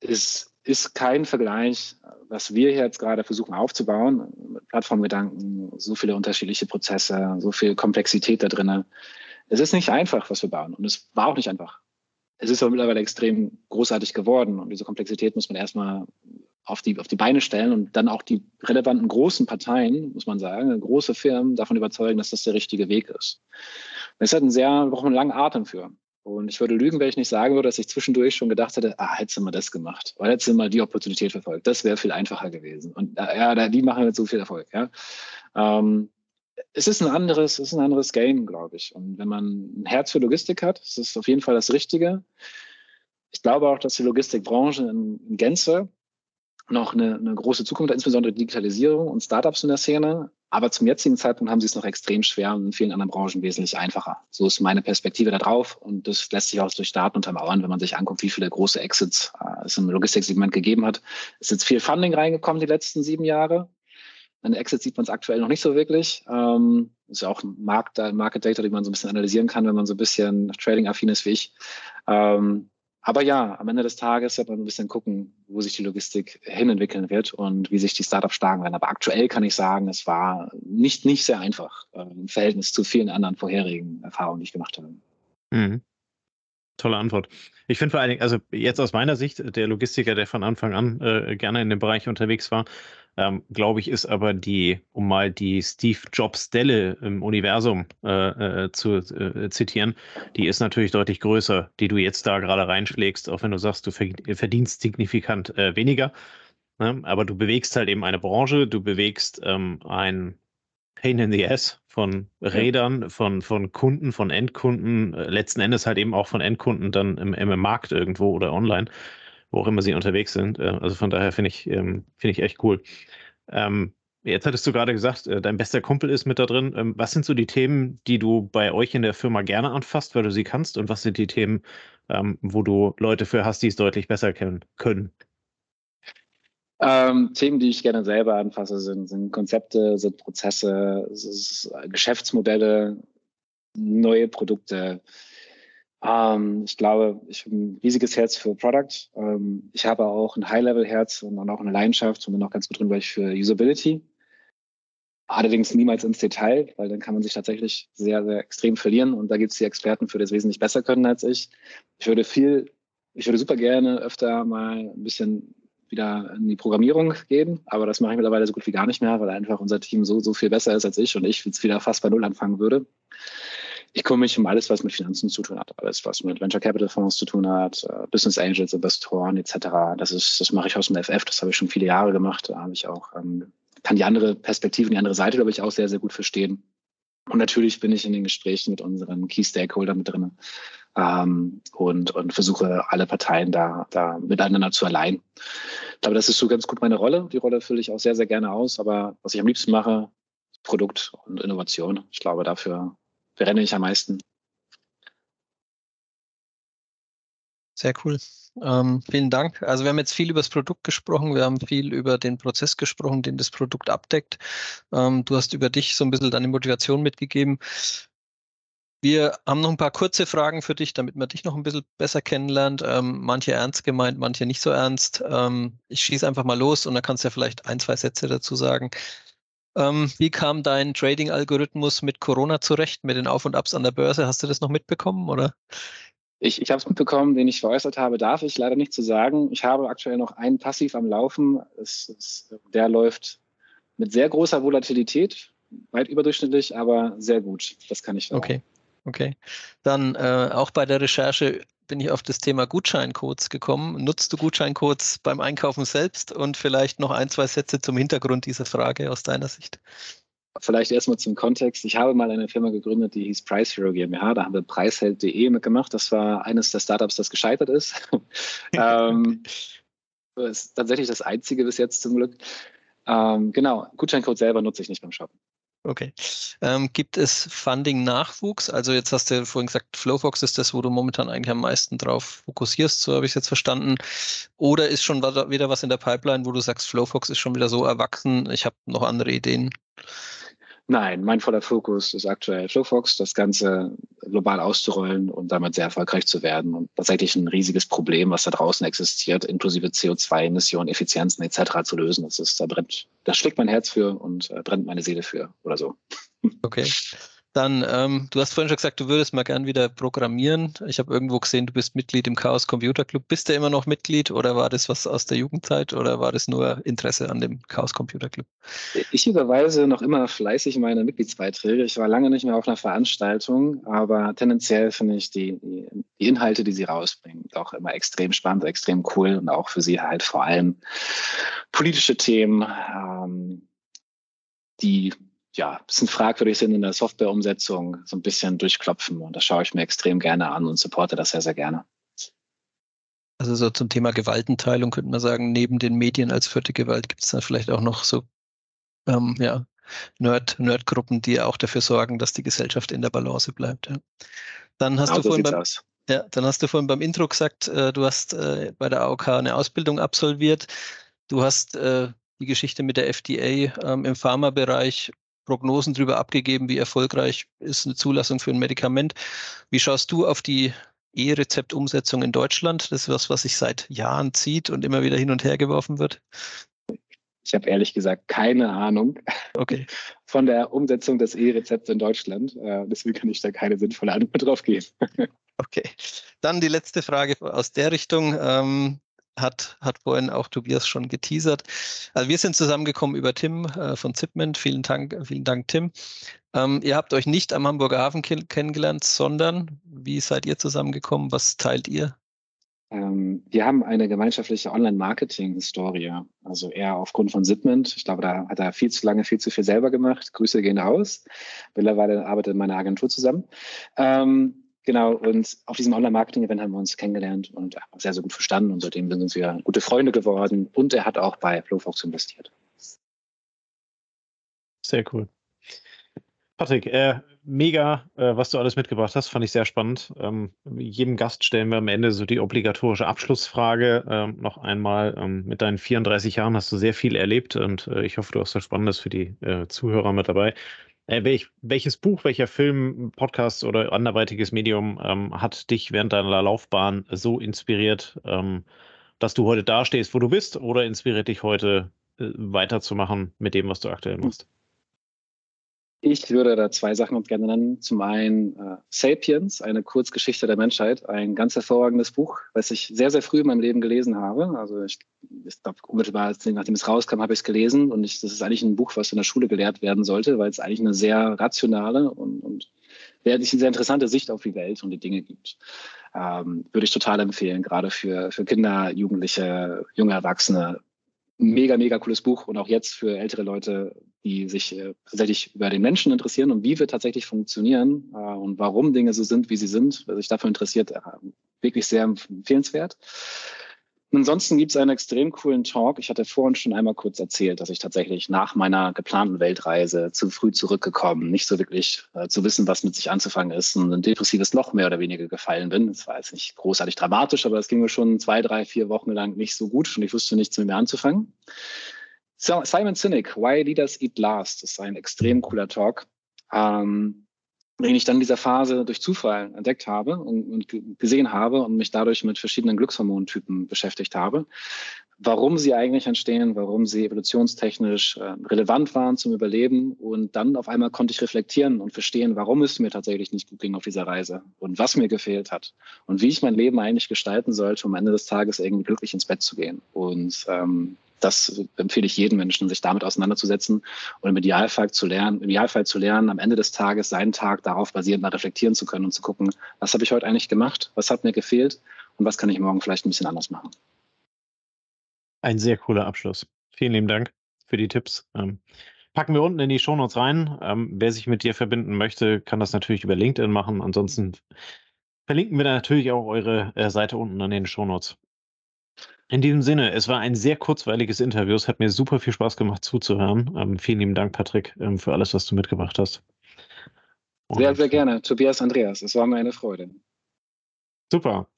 es ist kein Vergleich, was wir jetzt gerade versuchen aufzubauen, mit Plattformgedanken, so viele unterschiedliche Prozesse, so viel Komplexität da drin. Es ist nicht einfach, was wir bauen und es war auch nicht einfach. Es ist aber mittlerweile extrem großartig geworden und diese Komplexität muss man erstmal auf die, auf die Beine stellen und dann auch die relevanten großen Parteien, muss man sagen, große Firmen davon überzeugen, dass das der richtige Weg ist. Es hat einen sehr, wir brauchen einen langen Atem für. Und ich würde lügen, wenn ich nicht sagen würde, dass ich zwischendurch schon gedacht hätte, ah, hättest du mal das gemacht. Oder hättest du mal die Opportunität verfolgt. Das wäre viel einfacher gewesen. Und ja, die machen jetzt so viel Erfolg. Ja. Ähm, es ist ein anderes, es ist ein anderes Game, glaube ich. Und wenn man ein Herz für Logistik hat, ist es auf jeden Fall das Richtige. Ich glaube auch, dass die Logistikbranche in, in Gänze noch eine, eine große Zukunft hat, insbesondere Digitalisierung und Startups in der Szene. Aber zum jetzigen Zeitpunkt haben sie es noch extrem schwer und in vielen anderen Branchen wesentlich einfacher. So ist meine Perspektive da drauf. Und das lässt sich auch durch Daten untermauern, wenn man sich anguckt, wie viele große Exits äh, es im Logistiksegment gegeben hat. Es ist jetzt viel Funding reingekommen die letzten sieben Jahre. An Exit sieht man es aktuell noch nicht so wirklich. Ähm, ist ja auch Markt, Market Data, die man so ein bisschen analysieren kann, wenn man so ein bisschen Trading-affin ist wie ich. Ähm, aber ja, am Ende des Tages wird man ein bisschen gucken, wo sich die Logistik hinentwickeln wird und wie sich die Startups schlagen werden. Aber aktuell kann ich sagen, es war nicht, nicht sehr einfach äh, im Verhältnis zu vielen anderen vorherigen Erfahrungen, die ich gemacht habe. Mhm. Tolle Antwort. Ich finde vor allen Dingen, also jetzt aus meiner Sicht, der Logistiker, der von Anfang an äh, gerne in dem Bereich unterwegs war, ähm, glaube ich, ist aber die, um mal die Steve Jobs Delle im Universum äh, äh, zu äh, zitieren, die ist natürlich deutlich größer, die du jetzt da gerade reinschlägst, auch wenn du sagst, du verdienst signifikant äh, weniger. Ne? Aber du bewegst halt eben eine Branche, du bewegst ähm, ein Pain in the Ass von Rädern, von, von Kunden, von Endkunden, äh, letzten Endes halt eben auch von Endkunden dann im, im Markt irgendwo oder online wo auch immer sie unterwegs sind. Äh, also von daher finde ich, ähm, finde ich echt cool. Ähm, jetzt hattest du gerade gesagt, äh, dein bester Kumpel ist mit da drin. Ähm, was sind so die Themen, die du bei euch in der Firma gerne anfasst, weil du sie kannst? Und was sind die Themen, wo du Leute für hast, die es deutlich besser kennen können? Ähm, Themen, die ich gerne selber anfasse, sind, sind Konzepte, sind Prozesse, Geschäftsmodelle, neue Produkte, ähm, ich glaube, ich habe ein riesiges Herz für Product. Ähm, ich habe auch ein High-Level-Herz und auch eine Leidenschaft und bin auch ganz gut drin, weil ich für Usability. Allerdings niemals ins Detail, weil dann kann man sich tatsächlich sehr, sehr extrem verlieren und da gibt es die Experten für, das wesentlich besser können als ich. Ich würde viel, ich würde super gerne öfter mal ein bisschen wieder in die Programmierung gehen, aber das mache ich mittlerweile so gut wie gar nicht mehr, weil einfach unser Team so, so viel besser ist als ich und ich jetzt wieder fast bei Null anfangen würde ich kümmere mich um alles, was mit Finanzen zu tun hat, alles, was mit Venture Capital Fonds zu tun hat, äh, Business Angels, Investoren etc. Das ist, das mache ich aus dem FF, das habe ich schon viele Jahre gemacht. Da habe ich auch, ähm, kann die andere Perspektive, die andere Seite, glaube ich, auch sehr, sehr gut verstehen. Und natürlich bin ich in den Gesprächen mit unseren Key Stakeholdern mit drin ähm, und, und versuche alle Parteien da, da miteinander zu allein. Ich glaube, das ist so ganz gut meine Rolle. Die Rolle fülle ich auch sehr, sehr gerne aus. Aber was ich am liebsten mache, Produkt und Innovation. Ich glaube, dafür brenne ich am meisten. Sehr cool. Ähm, vielen Dank. Also wir haben jetzt viel über das Produkt gesprochen, wir haben viel über den Prozess gesprochen, den das Produkt abdeckt. Ähm, du hast über dich so ein bisschen deine Motivation mitgegeben. Wir haben noch ein paar kurze Fragen für dich, damit man dich noch ein bisschen besser kennenlernt. Ähm, manche ernst gemeint, manche nicht so ernst. Ähm, ich schieße einfach mal los und dann kannst du ja vielleicht ein, zwei Sätze dazu sagen. Ähm, wie kam dein Trading-Algorithmus mit Corona zurecht, mit den Auf und Abs an der Börse? Hast du das noch mitbekommen, oder? Ich, ich habe es mitbekommen, den ich veräußert habe, darf ich leider nicht zu sagen. Ich habe aktuell noch einen Passiv am Laufen. Es, es, der läuft mit sehr großer Volatilität, weit überdurchschnittlich, aber sehr gut. Das kann ich sagen. Okay, okay. Dann äh, auch bei der Recherche bin ich auf das Thema Gutscheincodes gekommen. Nutzt du Gutscheincodes beim Einkaufen selbst und vielleicht noch ein, zwei Sätze zum Hintergrund dieser Frage aus deiner Sicht? Vielleicht erstmal zum Kontext. Ich habe mal eine Firma gegründet, die hieß Price Hero GmbH. Da haben wir preisheld.de mitgemacht. Das war eines der Startups, das gescheitert ist. ähm, das ist tatsächlich das einzige bis jetzt zum Glück. Ähm, genau, Gutscheincode selber nutze ich nicht beim Shoppen. Okay. Ähm, gibt es Funding-Nachwuchs? Also jetzt hast du vorhin gesagt, Flowfox ist das, wo du momentan eigentlich am meisten drauf fokussierst, so habe ich es jetzt verstanden. Oder ist schon wieder was in der Pipeline, wo du sagst, Flowfox ist schon wieder so erwachsen, ich habe noch andere Ideen? Nein, mein voller Fokus ist aktuell Flowfox, das Ganze global auszurollen und damit sehr erfolgreich zu werden. Und tatsächlich ein riesiges Problem, was da draußen existiert, inklusive CO2-Emissionen, Effizienzen etc. zu lösen. Das ist, da brennt, da schlägt mein Herz für und äh, brennt meine Seele für oder so. Okay. Dann, ähm, du hast vorhin schon gesagt, du würdest mal gern wieder programmieren. Ich habe irgendwo gesehen, du bist Mitglied im Chaos Computer Club. Bist du immer noch Mitglied oder war das was aus der Jugendzeit oder war das nur Interesse an dem Chaos Computer Club? Ich überweise noch immer fleißig meine Mitgliedsbeiträge. Ich war lange nicht mehr auf einer Veranstaltung, aber tendenziell finde ich die, die, Inhalte, die sie rausbringen, auch immer extrem spannend, extrem cool und auch für sie halt vor allem politische Themen, ähm, die ja, ein bisschen fragwürdig sind in der Softwareumsetzung, so ein bisschen durchklopfen. Und das schaue ich mir extrem gerne an und supporte das sehr, sehr gerne. Also so zum Thema Gewaltenteilung könnte man sagen, neben den Medien als vierte Gewalt gibt es da vielleicht auch noch so ähm, ja, Nerd, Nerdgruppen, die auch dafür sorgen, dass die Gesellschaft in der Balance bleibt. Ja. Dann hast genau, du vorhin beim, ja, dann hast du vorhin beim Intro gesagt, äh, du hast äh, bei der AOK eine Ausbildung absolviert. Du hast äh, die Geschichte mit der FDA ähm, im Pharmabereich Prognosen darüber abgegeben, wie erfolgreich ist eine Zulassung für ein Medikament. Wie schaust du auf die E-Rezept-Umsetzung in Deutschland? Das ist was, was sich seit Jahren zieht und immer wieder hin und her geworfen wird. Ich habe ehrlich gesagt keine Ahnung okay. von der Umsetzung des E-Rezepts in Deutschland. Äh, deswegen kann ich da keine sinnvolle Antwort drauf geben. okay. Dann die letzte Frage aus der Richtung. Hat, hat vorhin auch Tobias schon geteasert. Also wir sind zusammengekommen über Tim äh, von Zipment. Vielen Dank, vielen Dank, Tim. Ähm, ihr habt euch nicht am Hamburger Hafen kennengelernt, sondern wie seid ihr zusammengekommen? Was teilt ihr? Ähm, wir haben eine gemeinschaftliche Online-Marketing-Historie. Also eher aufgrund von Zipment. Ich glaube, da hat er viel zu lange, viel zu viel selber gemacht. Grüße gehen raus. Mittlerweile arbeitet in meiner Agentur zusammen. Ähm, Genau, und auf diesem Online-Marketing-Event haben wir uns kennengelernt und sehr, sehr gut verstanden und seitdem sind wir gute Freunde geworden und er hat auch bei Flowfox investiert. Sehr cool. Patrick, äh, mega, äh, was du alles mitgebracht hast, fand ich sehr spannend. Ähm, jedem Gast stellen wir am Ende so die obligatorische Abschlussfrage ähm, noch einmal. Ähm, mit deinen 34 Jahren hast du sehr viel erlebt und äh, ich hoffe, du hast was Spannendes für die äh, Zuhörer mit dabei. Äh, welch, welches Buch, welcher Film, Podcast oder anderweitiges Medium ähm, hat dich während deiner Laufbahn so inspiriert, ähm, dass du heute dastehst, wo du bist, oder inspiriert dich heute äh, weiterzumachen mit dem, was du aktuell machst? Ich würde da zwei Sachen gerne nennen. Zum einen äh, Sapiens, eine Kurzgeschichte der Menschheit, ein ganz hervorragendes Buch, was ich sehr, sehr früh in meinem Leben gelesen habe. Also ich, ich glaube, unmittelbar nachdem es rauskam, habe ich es gelesen. Und ich, das ist eigentlich ein Buch, was in der Schule gelehrt werden sollte, weil es eigentlich eine sehr rationale und, und eine sehr interessante Sicht auf die Welt und die Dinge gibt. Ähm, würde ich total empfehlen, gerade für, für Kinder, Jugendliche, junge Erwachsene, mega, mega cooles Buch und auch jetzt für ältere Leute, die sich äh, tatsächlich über den Menschen interessieren und wie wir tatsächlich funktionieren äh, und warum Dinge so sind, wie sie sind, wer sich dafür interessiert, äh, wirklich sehr empfehlenswert. Ansonsten gibt es einen extrem coolen Talk. Ich hatte vorhin schon einmal kurz erzählt, dass ich tatsächlich nach meiner geplanten Weltreise zu früh zurückgekommen, nicht so wirklich äh, zu wissen, was mit sich anzufangen ist, und ein depressives Loch mehr oder weniger gefallen bin. Das war jetzt nicht großartig dramatisch, aber es ging mir schon zwei, drei, vier Wochen lang nicht so gut und ich wusste nichts mit mir anzufangen. Simon Sinek, Why Leaders Eat Last, ist ein extrem cooler Talk. Ähm, den ich dann in dieser Phase durch Zufall entdeckt habe und, und gesehen habe und mich dadurch mit verschiedenen Glückshormontypen beschäftigt habe, warum sie eigentlich entstehen, warum sie evolutionstechnisch äh, relevant waren zum Überleben. Und dann auf einmal konnte ich reflektieren und verstehen, warum es mir tatsächlich nicht gut ging auf dieser Reise und was mir gefehlt hat und wie ich mein Leben eigentlich gestalten sollte, um am Ende des Tages irgendwie glücklich ins Bett zu gehen. Und ähm, das empfehle ich jedem Menschen, sich damit auseinanderzusetzen und im Idealfall zu lernen, im Idealfall zu lernen, am Ende des Tages seinen Tag darauf basierend mal reflektieren zu können und zu gucken, was habe ich heute eigentlich gemacht, was hat mir gefehlt und was kann ich morgen vielleicht ein bisschen anders machen. Ein sehr cooler Abschluss. Vielen lieben Dank für die Tipps. Ähm, packen wir unten in die Shownotes rein. Ähm, wer sich mit dir verbinden möchte, kann das natürlich über LinkedIn machen. Ansonsten verlinken wir natürlich auch eure äh, Seite unten an den Shownotes. In diesem Sinne, es war ein sehr kurzweiliges Interview. Es hat mir super viel Spaß gemacht zuzuhören. Ähm, vielen lieben Dank, Patrick, ähm, für alles, was du mitgebracht hast. Und sehr, sehr gerne. Tobias Andreas, es war mir eine Freude. Super.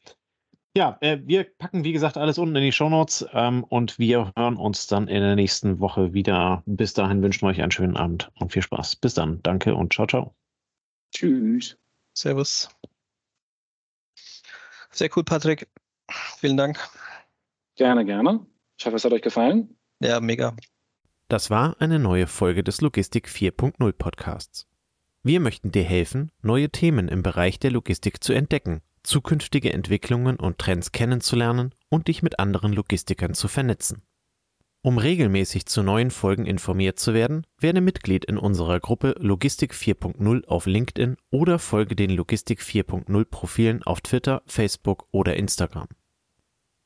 Ja, äh, wir packen, wie gesagt, alles unten in die Shownotes ähm, und wir hören uns dann in der nächsten Woche wieder. Bis dahin wünschen wir euch einen schönen Abend und viel Spaß. Bis dann. Danke und ciao, ciao. Tschüss. Servus. Sehr cool, Patrick. Vielen Dank. Gerne, gerne. Ich hoffe, es hat euch gefallen. Ja, mega. Das war eine neue Folge des Logistik 4.0 Podcasts. Wir möchten dir helfen, neue Themen im Bereich der Logistik zu entdecken, zukünftige Entwicklungen und Trends kennenzulernen und dich mit anderen Logistikern zu vernetzen. Um regelmäßig zu neuen Folgen informiert zu werden, werde Mitglied in unserer Gruppe Logistik 4.0 auf LinkedIn oder folge den Logistik 4.0 Profilen auf Twitter, Facebook oder Instagram.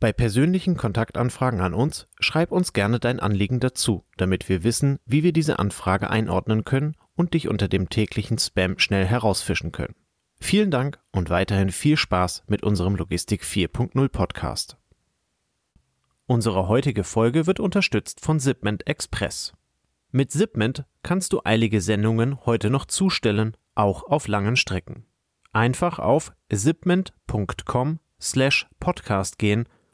Bei persönlichen Kontaktanfragen an uns schreib uns gerne dein Anliegen dazu, damit wir wissen, wie wir diese Anfrage einordnen können und dich unter dem täglichen Spam schnell herausfischen können. Vielen Dank und weiterhin viel Spaß mit unserem Logistik 4.0 Podcast. Unsere heutige Folge wird unterstützt von Zipment Express. Mit Zipment kannst du eilige Sendungen heute noch zustellen, auch auf langen Strecken. Einfach auf zipment.com slash podcast gehen